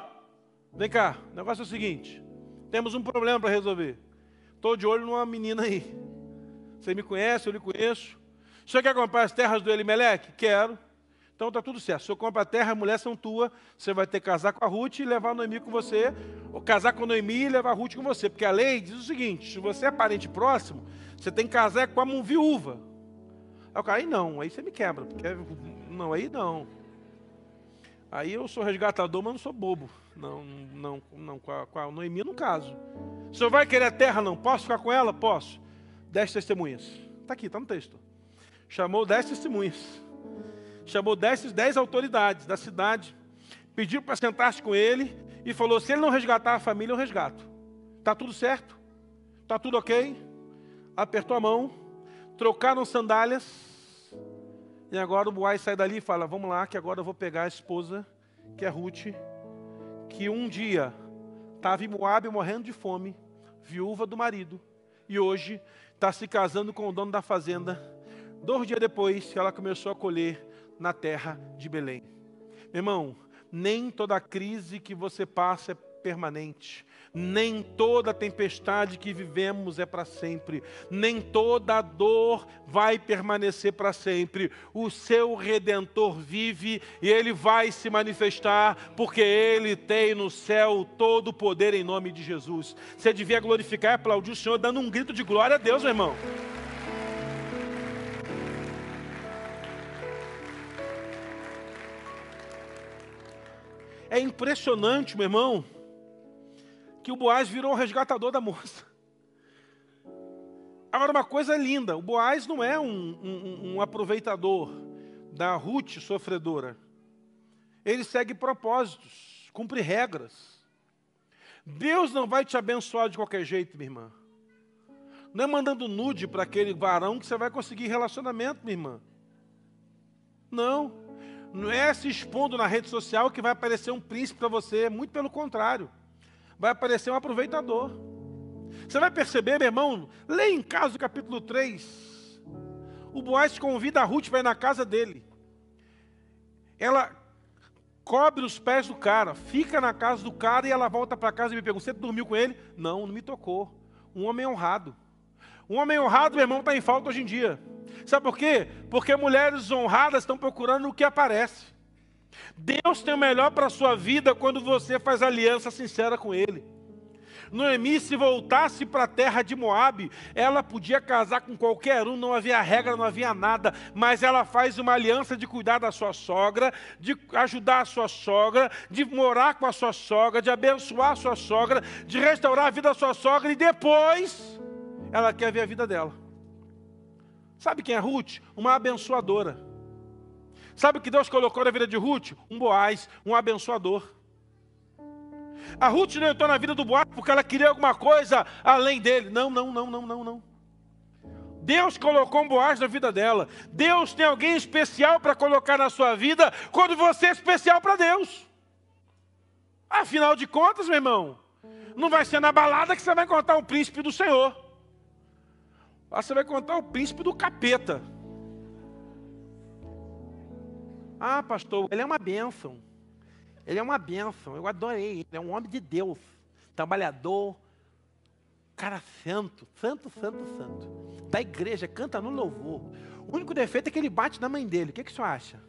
Vem cá, o negócio é o seguinte: temos um problema para resolver. Estou de olho numa menina aí. Você me conhece, eu lhe conheço. O senhor quer comprar as terras do Elimeleque? Quero. Então está tudo certo. Se eu compro a terra, a mulher são tua. Você vai ter que casar com a Ruth e levar a Noemi com você. Ou casar com a Noemi e levar a Ruth com você. Porque a lei diz o seguinte: se você é parente próximo, você tem que casar com uma viúva. Aí o cara, aí não, aí você me quebra. Porque, não, aí não. Aí eu sou resgatador, mas não sou bobo. Não, não, não, com a, com a Noemi no caso. O senhor vai querer a terra? Não. Posso ficar com ela? Posso. Dez testemunhas. Está aqui, está no texto. Chamou dez testemunhas chamou dez, dez autoridades da cidade, pediu para sentar-se com ele e falou: se ele não resgatar a família, eu resgato. Está tudo certo? Está tudo ok? Apertou a mão, trocaram sandálias. E agora o Boaz sai dali e fala: Vamos lá, que agora eu vou pegar a esposa, que é Ruth, que um dia estava em Moab morrendo de fome, viúva do marido, e hoje está se casando com o dono da fazenda. Dois dias depois, ela começou a colher na terra de Belém. Meu irmão, nem toda crise que você passa é permanente. Nem toda tempestade que vivemos é para sempre. Nem toda dor vai permanecer para sempre. O seu redentor vive e ele vai se manifestar, porque ele tem no céu todo o poder em nome de Jesus. Você devia glorificar e aplaudir o Senhor, dando um grito de glória a Deus, meu irmão. É impressionante, meu irmão, que o Boaz virou o resgatador da moça. Agora, uma coisa linda: o Boaz não é um, um, um aproveitador da Ruth sofredora. Ele segue propósitos, cumpre regras. Deus não vai te abençoar de qualquer jeito, minha irmã. Não é mandando nude para aquele varão que você vai conseguir relacionamento, minha irmã. Não não é se expondo na rede social que vai aparecer um príncipe para você, muito pelo contrário. Vai aparecer um aproveitador. Você vai perceber, meu irmão, leia em casa o capítulo 3. O Boaz convida a Ruth para ir na casa dele. Ela cobre os pés do cara, fica na casa do cara e ela volta para casa e me pergunta: Você dormiu com ele? Não, não me tocou. Um homem honrado. Um homem honrado, meu irmão, está em falta hoje em dia. Sabe por quê? Porque mulheres honradas estão procurando o que aparece. Deus tem o melhor para a sua vida quando você faz aliança sincera com Ele. Noemi, se voltasse para a terra de Moab, ela podia casar com qualquer um, não havia regra, não havia nada, mas ela faz uma aliança de cuidar da sua sogra, de ajudar a sua sogra, de morar com a sua sogra, de abençoar a sua sogra, de restaurar a vida da sua sogra e depois ela quer ver a vida dela. Sabe quem é Ruth? Uma abençoadora. Sabe o que Deus colocou na vida de Ruth? Um Boaz, um abençoador. A Ruth não entrou na vida do Boaz porque ela queria alguma coisa além dele. Não, não, não, não, não, não. Deus colocou um Boaz na vida dela. Deus tem alguém especial para colocar na sua vida quando você é especial para Deus. Afinal de contas, meu irmão, não vai ser na balada que você vai encontrar um príncipe do Senhor. Lá você vai contar o príncipe do capeta. Ah, pastor, ele é uma bênção. Ele é uma bênção. Eu adorei. Ele é um homem de Deus. Trabalhador. Cara santo. Santo, santo, santo. Da igreja, canta no louvor. O único defeito é que ele bate na mãe dele. O que, que o senhor acha?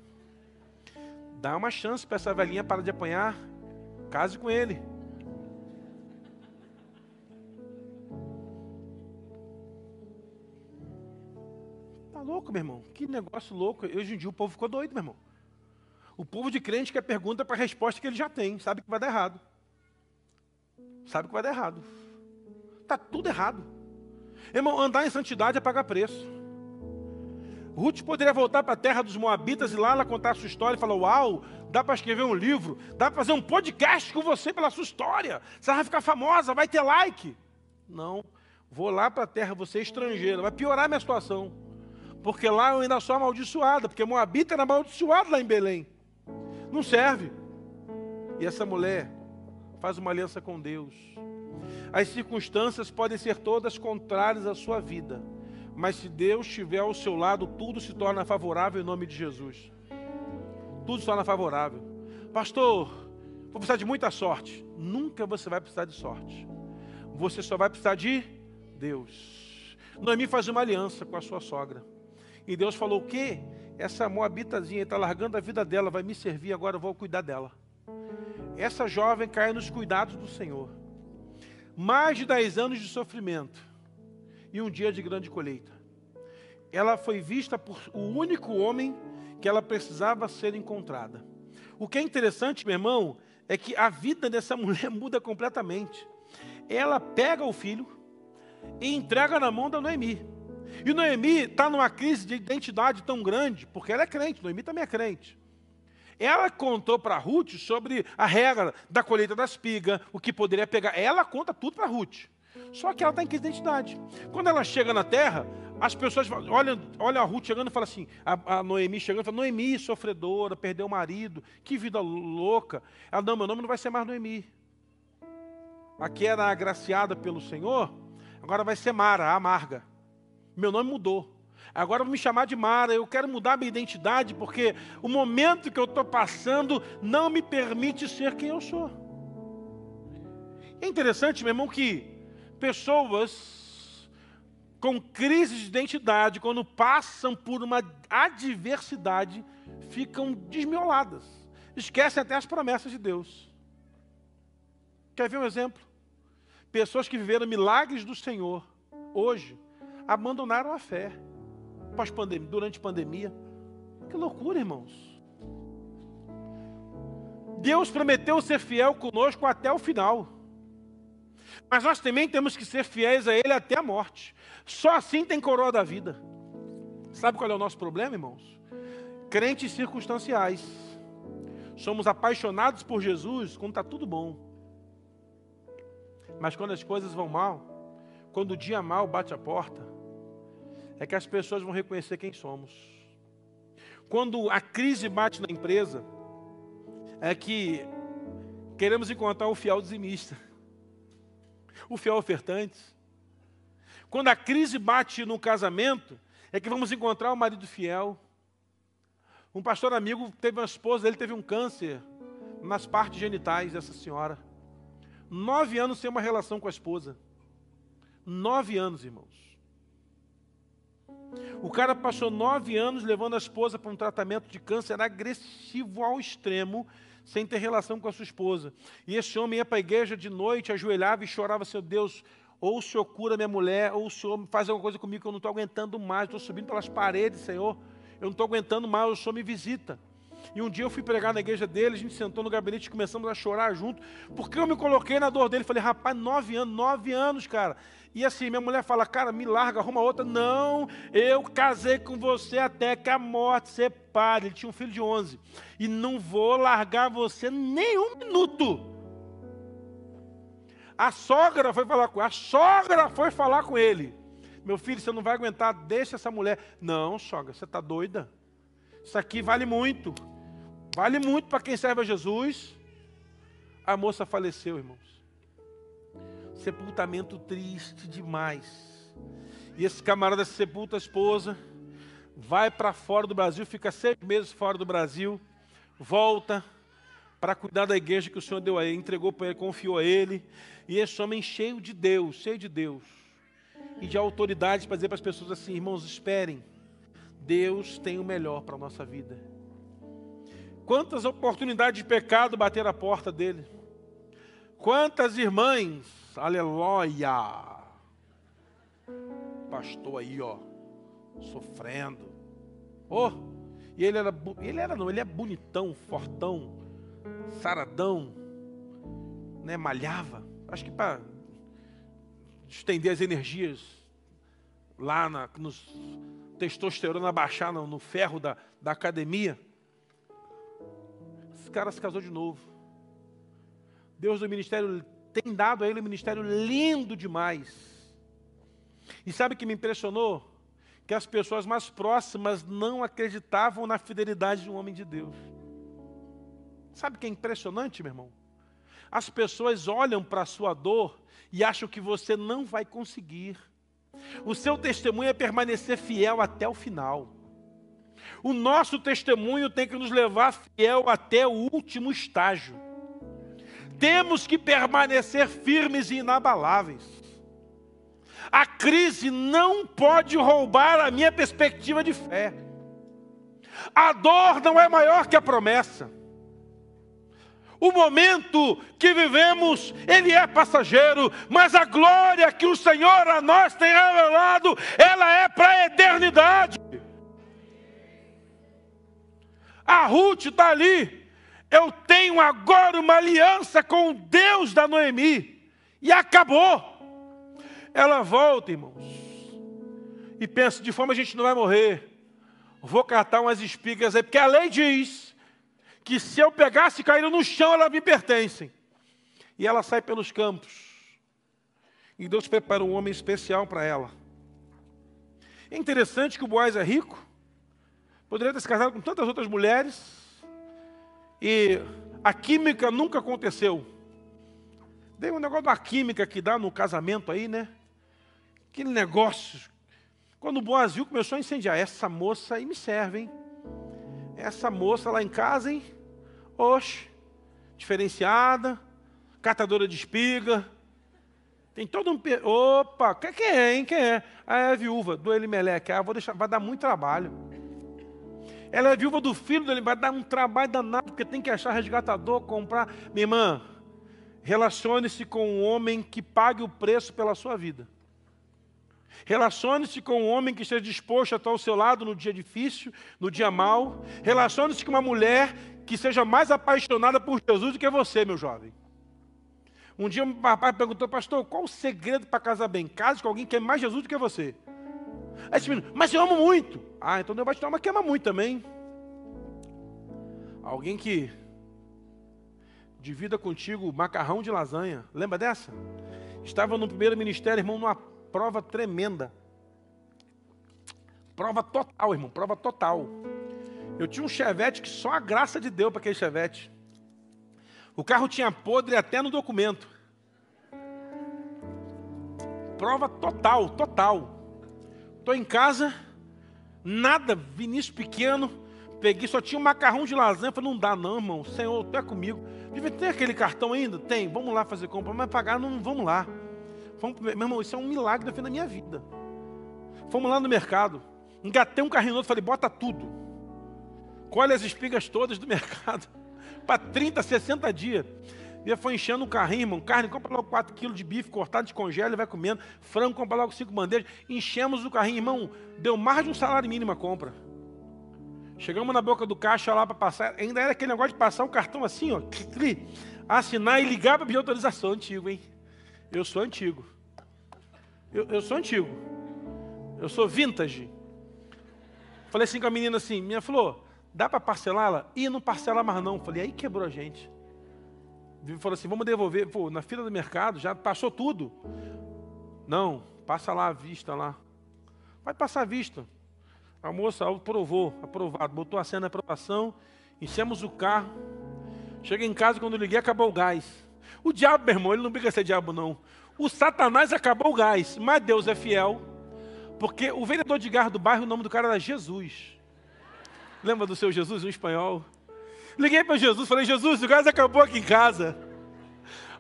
Dá uma chance para essa velhinha parar de apanhar. Case com ele. Louco, meu irmão. Que negócio louco. Hoje em dia o povo ficou doido, meu irmão. O povo de crente quer pergunta para a resposta que ele já tem. Sabe que vai dar errado. Sabe que vai dar errado. Está tudo errado. Irmão, andar em santidade é pagar preço. Ruth poderia voltar para a terra dos Moabitas e lá ela contar a sua história e falar: Uau, dá para escrever um livro, dá para fazer um podcast com você pela sua história. Você vai ficar famosa, vai ter like. Não, vou lá para a terra, você é estrangeira, vai piorar a minha situação porque lá eu ainda sou amaldiçoada, porque Moabita era amaldiçoado lá em Belém. Não serve. E essa mulher faz uma aliança com Deus. As circunstâncias podem ser todas contrárias à sua vida, mas se Deus estiver ao seu lado, tudo se torna favorável em nome de Jesus. tudo se torna favorável. Pastor, vou precisar de muita sorte. Nunca você vai precisar de sorte. Você só vai precisar de Deus. Noemi faz uma aliança com a sua sogra. E Deus falou: o quê? Essa moabitazinha está largando a vida dela, vai me servir, agora eu vou cuidar dela. Essa jovem cai nos cuidados do Senhor. Mais de 10 anos de sofrimento e um dia de grande colheita. Ela foi vista por o único homem que ela precisava ser encontrada. O que é interessante, meu irmão, é que a vida dessa [laughs] mulher muda completamente. Ela pega o filho e entrega na mão da Noemi. E Noemi está numa crise de identidade tão grande, porque ela é crente, Noemi também é crente. Ela contou para Ruth sobre a regra da colheita das espigas, o que poderia pegar. Ela conta tudo para Ruth. Só que ela está em crise de identidade. Quando ela chega na terra, as pessoas olham, olham a Ruth chegando e falam assim, a, a Noemi chegando e fala, Noemi, sofredora, perdeu o marido, que vida louca. Ela, não, meu nome não vai ser mais Noemi. Aqui era agraciada pelo Senhor, agora vai ser Mara, amarga. Meu nome mudou. Agora vou me chamar de Mara, eu quero mudar minha identidade, porque o momento que eu estou passando não me permite ser quem eu sou. É interessante, meu irmão, que pessoas com crise de identidade, quando passam por uma adversidade, ficam desmioladas. Esquecem até as promessas de Deus. Quer ver um exemplo? Pessoas que viveram milagres do Senhor, hoje, abandonaram a fé pós-pandemia, durante a pandemia. Que loucura, irmãos. Deus prometeu ser fiel conosco até o final. Mas nós também temos que ser fiéis a Ele até a morte. Só assim tem coroa da vida. Sabe qual é o nosso problema, irmãos? Crentes circunstanciais. Somos apaixonados por Jesus quando está tudo bom. Mas quando as coisas vão mal, quando o dia mal bate a porta, é que as pessoas vão reconhecer quem somos. Quando a crise bate na empresa, é que queremos encontrar o fiel dizimista, o fiel ofertante. Quando a crise bate no casamento, é que vamos encontrar o marido fiel. Um pastor amigo teve uma esposa, ele teve um câncer nas partes genitais dessa senhora. Nove anos sem uma relação com a esposa. Nove anos, irmãos. O cara passou nove anos levando a esposa para um tratamento de câncer agressivo ao extremo, sem ter relação com a sua esposa. E esse homem ia para a igreja de noite, ajoelhava e chorava: Seu Deus, ou o Senhor cura minha mulher, ou o Senhor faz alguma coisa comigo que eu não estou aguentando mais, estou subindo pelas paredes, Senhor, eu não estou aguentando mais, o Senhor me visita. E um dia eu fui pregar na igreja dele, a gente sentou no gabinete e começamos a chorar junto, porque eu me coloquei na dor dele. Falei, rapaz, nove anos, nove anos, cara. E assim, minha mulher fala, cara, me larga, arruma outra. Não, eu casei com você até que a morte separe. Ele tinha um filho de onze. E não vou largar você nem um minuto. A sogra foi falar com ele. A sogra foi falar com ele. Meu filho, você não vai aguentar, deixa essa mulher. Não, sogra, você está doida. Isso aqui vale muito. Vale muito para quem serve a Jesus. A moça faleceu, irmãos. Sepultamento triste demais. E esse camarada sepulta a esposa, vai para fora do Brasil, fica seis meses fora do Brasil, volta para cuidar da igreja que o Senhor deu a ele, entregou para ele, confiou a ele. E esse homem cheio de Deus, cheio de Deus. E de autoridade para dizer para as pessoas assim, irmãos, esperem. Deus tem o melhor para a nossa vida. Quantas oportunidades de pecado bater a porta dele. Quantas irmãs, aleluia. Pastor aí, ó, sofrendo. Oh, e ele era, ele era não, ele é bonitão, fortão, saradão, né, malhava. Acho que para estender as energias lá na, nos testosterona baixar no, no ferro da, da academia cara se casou de novo. Deus do ministério tem dado a ele um ministério lindo demais. E sabe o que me impressionou? Que as pessoas mais próximas não acreditavam na fidelidade de um homem de Deus. Sabe o que é impressionante, meu irmão? As pessoas olham para a sua dor e acham que você não vai conseguir. O seu testemunho é permanecer fiel até o final. O nosso testemunho tem que nos levar fiel até o último estágio. Temos que permanecer firmes e inabaláveis. A crise não pode roubar a minha perspectiva de fé. A dor não é maior que a promessa. O momento que vivemos, ele é passageiro, mas a glória que o Senhor a nós tem revelado, ela é para a eternidade. A Ruth está ali. Eu tenho agora uma aliança com o Deus da Noemi. E acabou. Ela volta, irmãos. E pensa: de forma a gente não vai morrer. Vou catar umas espigas aí, porque a lei diz que se eu pegasse e cair no chão, elas me pertencem. E ela sai pelos campos. E Deus prepara um homem especial para ela. É interessante que o Boaz é rico. Poderia ter se casado com tantas outras mulheres. E a química nunca aconteceu. Tem um negócio da química que dá no casamento aí, né? Aquele negócio. Quando o Boaz viu, começou a incendiar. Essa moça aí me serve, hein? Essa moça lá em casa, hein? Oxe, diferenciada, catadora de espiga. Tem todo um. Opa, quem é, hein? Quem é? Ah, é a viúva do Elimeleque. Ah, vou deixar, vai dar muito trabalho. Ela é viúva do filho dele, vai dar um trabalho danado, porque tem que achar resgatador, comprar. Minha irmã, relacione-se com um homem que pague o preço pela sua vida. Relacione-se com um homem que esteja disposto a estar ao seu lado no dia difícil, no dia mau. Relacione-se com uma mulher que seja mais apaixonada por Jesus do que você, meu jovem. Um dia um papai perguntou, pastor, qual o segredo para casar bem? Case com alguém que é mais Jesus do que você. Aí esse menino, mas eu amo muito. Ah, então Deus vai te dar uma que ama muito também. Alguém que divida contigo macarrão de lasanha. Lembra dessa? Estava no primeiro ministério, irmão, numa prova tremenda. Prova total, irmão, prova total. Eu tinha um chevette que só a graça de Deus para aquele chevette. O carro tinha podre até no documento. Prova total, total. Estou em casa, nada, Vinícius pequeno, peguei, só tinha um macarrão de lasanha. Falei, não dá não, irmão, Senhor, tu é comigo. Tem aquele cartão ainda? Tem, vamos lá fazer compra, mas pagar, não, vamos lá. Vamos, meu irmão, isso é um milagre da minha vida. Fomos lá no mercado, engatei um carrinho novo, falei, bota tudo colhe as espigas todas do [laughs] mercado para 30, 60 dias. E foi enchendo o carrinho, irmão. Carne, compra logo 4 quilos de bife cortado, descongela e vai comendo. Frango, compra logo 5 bandejas. Enchemos o carrinho, irmão. Deu mais de um salário mínimo a compra. Chegamos na boca do caixa lá para passar. Ainda era aquele negócio de passar um cartão assim, ó. Assinar e ligar para pedir autorização. Antigo, hein? Eu sou antigo. Eu, eu sou antigo. Eu sou vintage. Falei assim com a menina assim. Minha falou, dá para parcelá-la? E não parcela mais não. Falei, aí quebrou a gente. Falou assim, vamos devolver. Pô, na fila do mercado já passou tudo. Não, passa lá a vista lá. Vai passar a vista. A moça aprovou, aprovado, botou a cena de aprovação, enchemos o carro. Cheguei em casa, quando liguei, acabou o gás. O diabo, meu irmão, ele não briga ser diabo, não. O Satanás acabou o gás, mas Deus é fiel, porque o vendedor de gás do bairro, o nome do cara era Jesus. Lembra do seu Jesus, um espanhol? Liguei para Jesus, falei, Jesus, o gás acabou aqui em casa.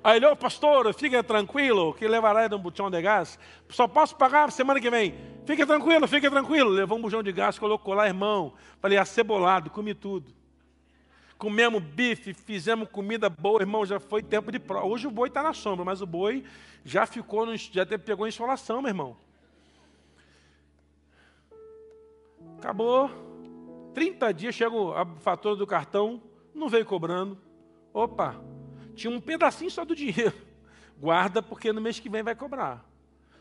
Aí ele, ô oh, pastor, fica tranquilo, que levará um botão de gás. Só posso pagar semana que vem. Fica tranquilo, fica tranquilo. Levou um bujão de gás, colocou lá, irmão. Falei, acebolado, comi tudo. Comemos bife, fizemos comida boa, irmão, já foi tempo de prova. Hoje o boi está na sombra, mas o boi já ficou, no, já pegou insolação, meu irmão. Acabou. 30 dias chega a fatura do cartão, não veio cobrando. Opa, tinha um pedacinho só do dinheiro. [laughs] Guarda, porque no mês que vem vai cobrar.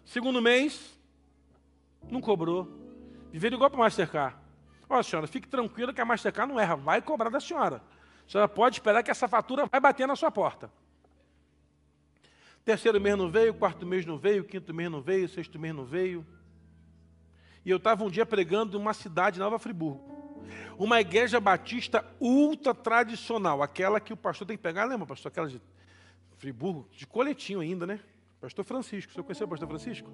Segundo mês, não cobrou. Viver igual para Mastercard. Ó, senhora, fique tranquila que a Mastercard não erra, vai cobrar da senhora. A senhora pode esperar que essa fatura vai bater na sua porta. Terceiro mês não veio, quarto mês não veio, quinto mês não veio, sexto mês não veio. E eu estava um dia pregando em uma cidade, Nova Friburgo. Uma igreja batista ultra tradicional, aquela que o pastor tem que pegar, lembra, pastor? Aquela de Friburgo, de coletinho ainda, né? Pastor Francisco, você conheceu o pastor Francisco?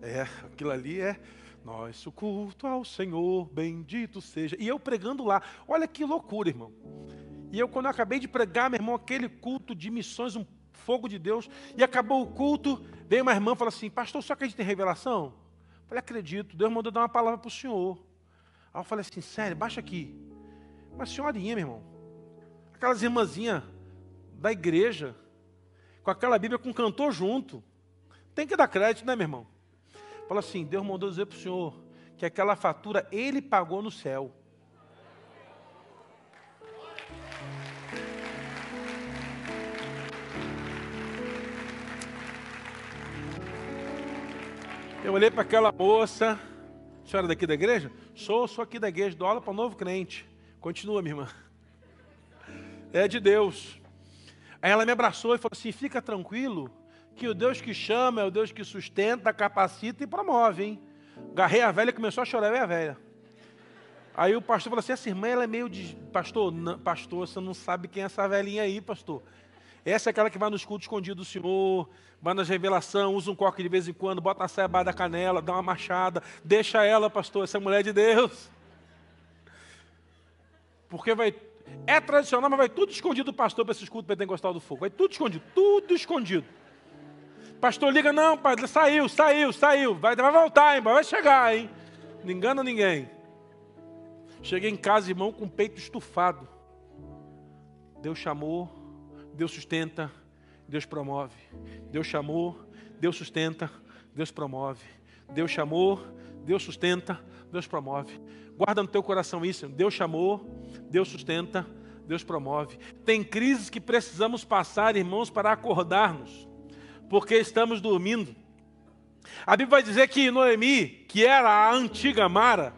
É, aquilo ali é Nosso culto ao Senhor, bendito seja. E eu pregando lá. Olha que loucura, irmão. E eu, quando eu acabei de pregar, meu irmão, aquele culto de missões, um fogo de Deus, e acabou o culto, veio uma irmã e falou assim: Pastor, só a gente tem revelação? Eu falei: Acredito, Deus mandou dar uma palavra para o senhor. Aí eu falei assim: Sério, baixa aqui. Uma senhorinha, meu irmão. Aquelas irmãzinhas da igreja, com aquela Bíblia com cantor junto. Tem que dar crédito, né, meu irmão? Fala assim: Deus mandou dizer para o senhor que aquela fatura ele pagou no céu. Eu olhei para aquela moça, senhora daqui da igreja? Sou, sou aqui da igreja, dou aula para novo crente. Continua, minha irmã. É de Deus. Aí ela me abraçou e falou assim: fica tranquilo, que o Deus que chama é o Deus que sustenta, capacita e promove, hein? Garrei a velha e começou a chorar, é a velha. Aí o pastor falou assim: essa irmã ela é meio de. Pastor, não, pastor, você não sabe quem é essa velhinha aí, pastor. Essa é aquela que vai nos cultos escondidos do Senhor, vai nas revelações, usa um coque de vez em quando, bota a saia da canela, dá uma machada, deixa ela, pastor, essa é mulher de Deus. Porque vai. É tradicional, mas vai tudo escondido do pastor para esse culto pentecostal do fogo. Vai tudo escondido, tudo escondido. Pastor liga, não, pai, saiu, saiu, saiu. Vai, vai voltar, hein, vai chegar, hein? Não engana ninguém. Cheguei em casa, irmão, com o peito estufado. Deus chamou, Deus sustenta, Deus promove. Deus chamou, Deus sustenta, Deus promove. Deus chamou, Deus sustenta, Deus promove. Guarda no teu coração isso. Deus chamou, Deus sustenta, Deus promove. Tem crises que precisamos passar, irmãos, para acordar-nos porque estamos dormindo. A Bíblia vai dizer que Noemi, que era a antiga Mara,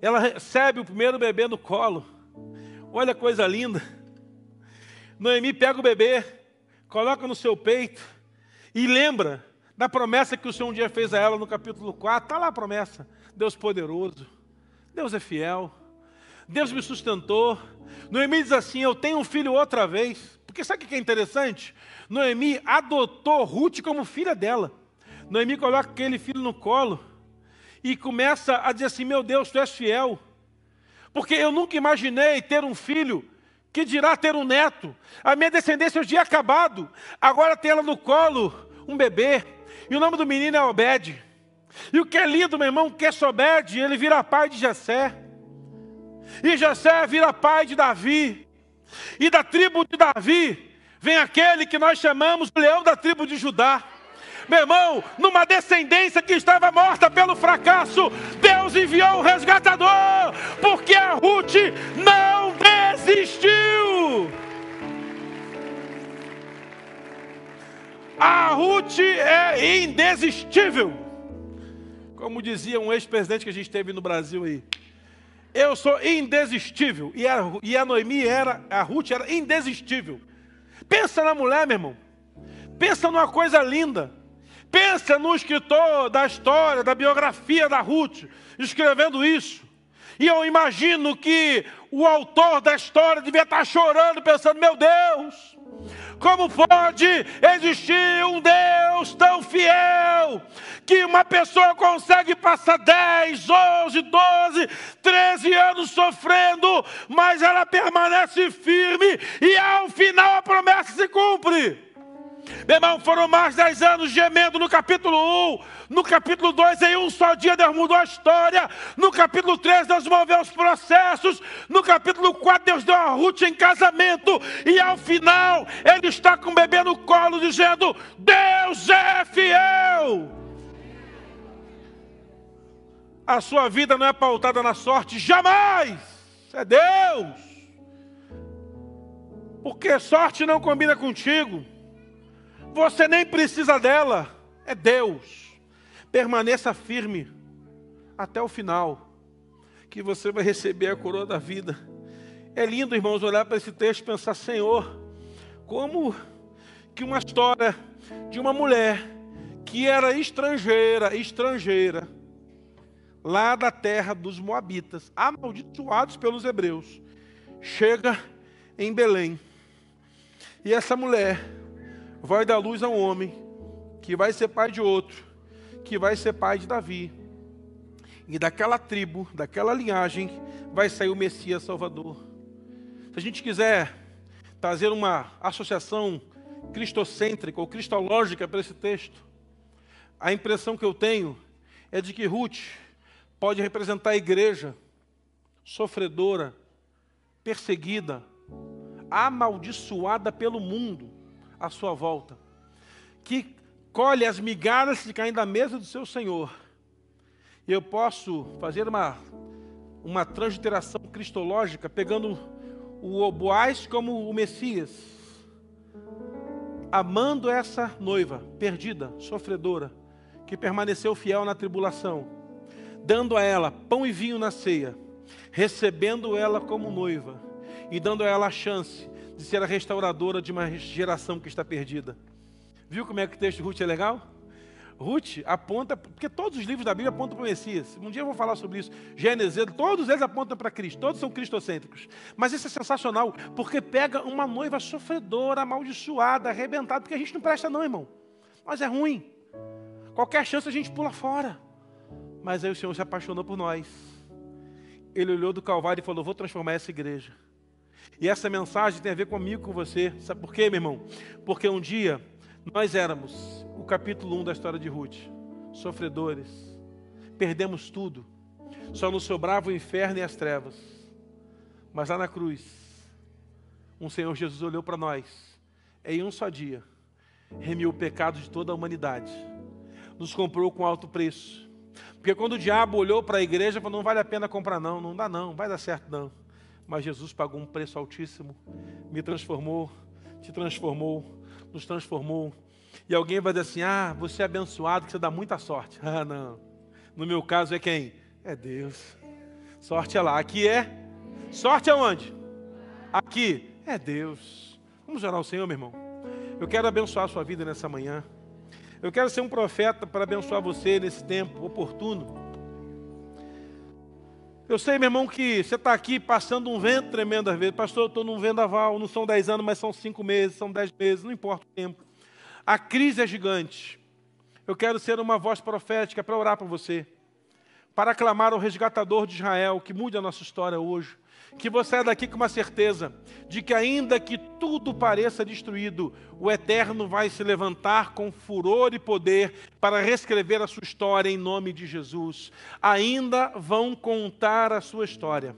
ela recebe o primeiro bebê no colo. Olha a coisa linda. Noemi pega o bebê, coloca no seu peito e lembra da promessa que o Senhor um dia fez a ela no capítulo 4. Está lá a promessa. Deus poderoso, Deus é fiel, Deus me sustentou. Noemi diz assim: Eu tenho um filho outra vez. Porque sabe o que é interessante? Noemi adotou Ruth como filha dela. Noemi coloca aquele filho no colo e começa a dizer assim: Meu Deus, tu és fiel. Porque eu nunca imaginei ter um filho que dirá ter um neto. A minha descendência é acabado. Agora tem ela no colo, um bebê. E o nome do menino é Obed. E o que é lindo, meu irmão, que é Obed, ele vira pai de Jessé. E Jessé vira pai de Davi. E da tribo de Davi vem aquele que nós chamamos o leão da tribo de Judá. Meu irmão, numa descendência que estava morta pelo fracasso, Deus enviou o resgatador, porque a Ruth não desistiu. A Ruth é indesistível. Como dizia um ex-presidente que a gente teve no Brasil aí. Eu sou indesistível. E a, e a Noemi era, a Ruth era indesistível. Pensa na mulher, meu irmão. Pensa numa coisa linda. Pensa no escritor da história, da biografia da Ruth, escrevendo isso. E eu imagino que o autor da história devia estar chorando, pensando: meu Deus, como pode existir um Deus tão fiel que uma pessoa consegue passar 10, 11, 12, 13 anos sofrendo, mas ela permanece firme e ao final a promessa se cumpre? Meu irmão, foram mais de 10 anos gemendo no capítulo 1. No capítulo 2, em um só dia, Deus mudou a história. No capítulo 3, Deus moveu os processos. No capítulo 4, Deus deu a Ruth em casamento. E ao final, ele está com o bebê no colo, dizendo: Deus é fiel. A sua vida não é pautada na sorte, jamais. É Deus. Porque sorte não combina contigo. Você nem precisa dela, é Deus. Permaneça firme até o final, que você vai receber a coroa da vida. É lindo, irmãos, olhar para esse texto e pensar: Senhor, como que uma história de uma mulher que era estrangeira, estrangeira, lá da terra dos Moabitas, amaldiçoados pelos hebreus, chega em Belém. E essa mulher vai dar luz a um homem que vai ser pai de outro, que vai ser pai de Davi. E daquela tribo, daquela linhagem, vai sair o Messias Salvador. Se a gente quiser trazer uma associação cristocêntrica ou cristológica para esse texto, a impressão que eu tenho é de que Ruth pode representar a igreja sofredora, perseguida, amaldiçoada pelo mundo à sua volta, que colhe as migalhas que caem da mesa do seu Senhor. Eu posso fazer uma, uma transliteração cristológica, pegando o Boaz como o Messias, amando essa noiva perdida, sofredora, que permaneceu fiel na tribulação, dando a ela pão e vinho na ceia, recebendo ela como noiva e dando a ela a chance de ser a restauradora de uma geração que está perdida. Viu como é que o texto de Ruth é legal? Ruth aponta, porque todos os livros da Bíblia apontam para o Messias. Um dia eu vou falar sobre isso. Gênesis, todos eles apontam para Cristo, todos são cristocêntricos. Mas isso é sensacional, porque pega uma noiva sofredora, amaldiçoada, arrebentada, porque a gente não presta não, irmão. Mas é ruim. Qualquer chance a gente pula fora. Mas aí o Senhor se apaixonou por nós. Ele olhou do Calvário e falou: Vou transformar essa igreja. E essa mensagem tem a ver comigo, com você. Sabe por quê, meu irmão? Porque um dia nós éramos o capítulo 1 da história de Ruth, sofredores. Perdemos tudo. Só nos sobrava o inferno e as trevas. Mas lá na cruz, um Senhor Jesus olhou para nós, em um só dia, remiu o pecado de toda a humanidade nos comprou com alto preço. Porque quando o diabo olhou para a igreja, falou: não vale a pena comprar, não, não dá, não, vai dar certo, não. Mas Jesus pagou um preço altíssimo, me transformou, te transformou, nos transformou. E alguém vai dizer assim: ah, você é abençoado, que você dá muita sorte. [laughs] Ah, não. No meu caso é quem? É Deus. Sorte é lá. Aqui é? Sorte aonde? Aqui é Deus. Vamos orar ao Senhor, meu irmão. Eu quero abençoar a sua vida nessa manhã. Eu quero ser um profeta para abençoar você nesse tempo oportuno. Eu sei, meu irmão, que você está aqui passando um vento tremendo às vezes. Pastor, eu estou num vendaval, não são dez anos, mas são cinco meses, são dez meses, não importa o tempo. A crise é gigante. Eu quero ser uma voz profética para orar por você, para clamar ao resgatador de Israel, que mude a nossa história hoje que você é daqui com uma certeza de que, ainda que tudo pareça destruído, o Eterno vai se levantar com furor e poder para reescrever a sua história em nome de Jesus. Ainda vão contar a sua história.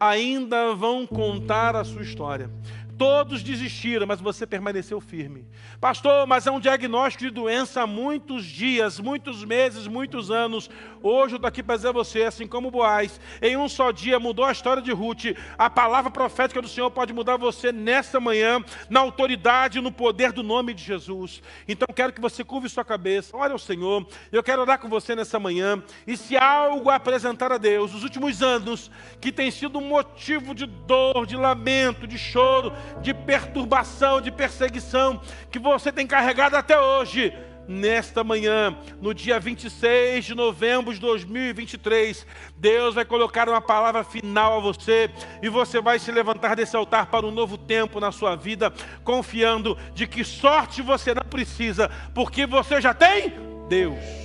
Ainda vão contar a sua história. Todos desistiram, mas você permaneceu firme. Pastor, mas é um diagnóstico de doença há muitos dias, muitos meses, muitos anos. Hoje eu estou aqui para dizer a você, assim como Boaz, em um só dia mudou a história de Ruth. A palavra profética do Senhor pode mudar você nessa manhã, na autoridade no poder do nome de Jesus. Então quero que você curve sua cabeça, olha ao Senhor. Eu quero orar com você nessa manhã. E se algo apresentar a Deus, os últimos anos, que tem sido um motivo de dor, de lamento, de choro, de perturbação, de perseguição que você tem carregado até hoje. Nesta manhã, no dia 26 de novembro de 2023, Deus vai colocar uma palavra final a você e você vai se levantar desse altar para um novo tempo na sua vida, confiando de que sorte você não precisa, porque você já tem Deus.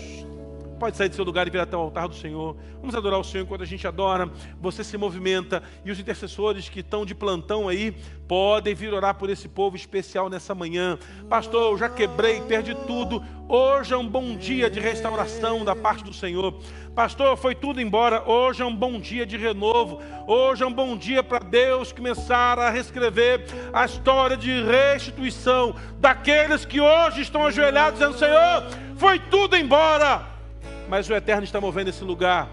Pode sair do seu lugar e vir até o altar do Senhor. Vamos adorar o Senhor enquanto a gente adora. Você se movimenta e os intercessores que estão de plantão aí podem vir orar por esse povo especial nessa manhã. Pastor, eu já quebrei, perdi tudo. Hoje é um bom dia de restauração da parte do Senhor. Pastor, foi tudo embora. Hoje é um bom dia de renovo. Hoje é um bom dia para Deus começar a reescrever a história de restituição daqueles que hoje estão ajoelhados dizendo: Senhor, foi tudo embora mas o Eterno está movendo esse lugar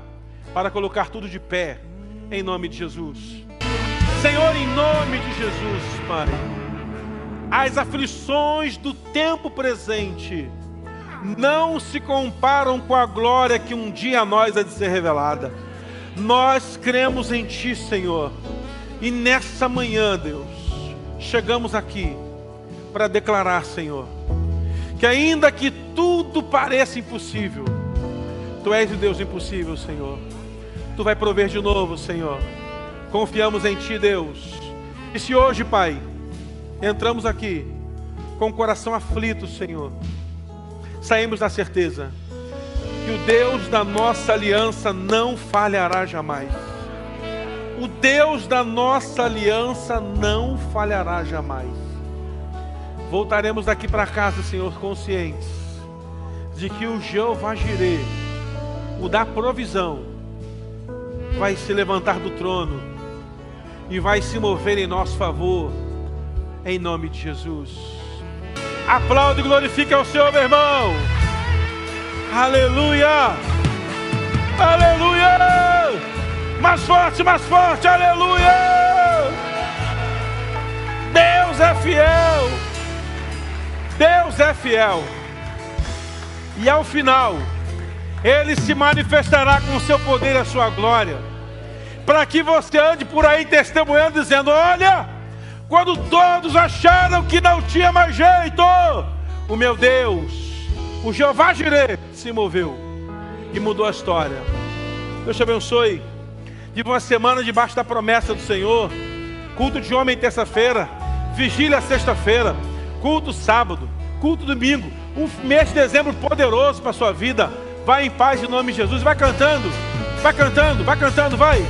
para colocar tudo de pé, em nome de Jesus. Senhor, em nome de Jesus, Pai, as aflições do tempo presente não se comparam com a glória que um dia a nós há de ser revelada. Nós cremos em Ti, Senhor, e nessa manhã, Deus, chegamos aqui para declarar, Senhor, que ainda que tudo pareça impossível, Tu és o Deus impossível, Senhor. Tu vai prover de novo, Senhor. Confiamos em Ti, Deus. E se hoje, Pai, entramos aqui com o coração aflito, Senhor, saímos da certeza que o Deus da nossa aliança não falhará jamais. O Deus da nossa aliança não falhará jamais. Voltaremos daqui para casa, Senhor, conscientes de que o Jeová Jireh, o da provisão, vai se levantar do trono e vai se mover em nosso favor, em nome de Jesus. Aplaude e glorifique ao Senhor, meu irmão. Aleluia! Aleluia! Mais forte, mais forte, aleluia! Deus é fiel! Deus é fiel! E ao final, Ele se manifestará com o seu poder e a sua glória, para que você ande por aí testemunhando, dizendo: Olha, quando todos acharam que não tinha mais jeito, o meu Deus, o Jeová Jireh, se moveu e mudou a história. Deus te abençoe. Viva uma semana debaixo da promessa do Senhor. Culto de homem terça-feira, vigília sexta-feira, culto sábado, culto domingo. Um mês de dezembro poderoso para a sua vida. Vai em paz em nome de Jesus. Vai cantando, vai cantando, vai cantando, vai.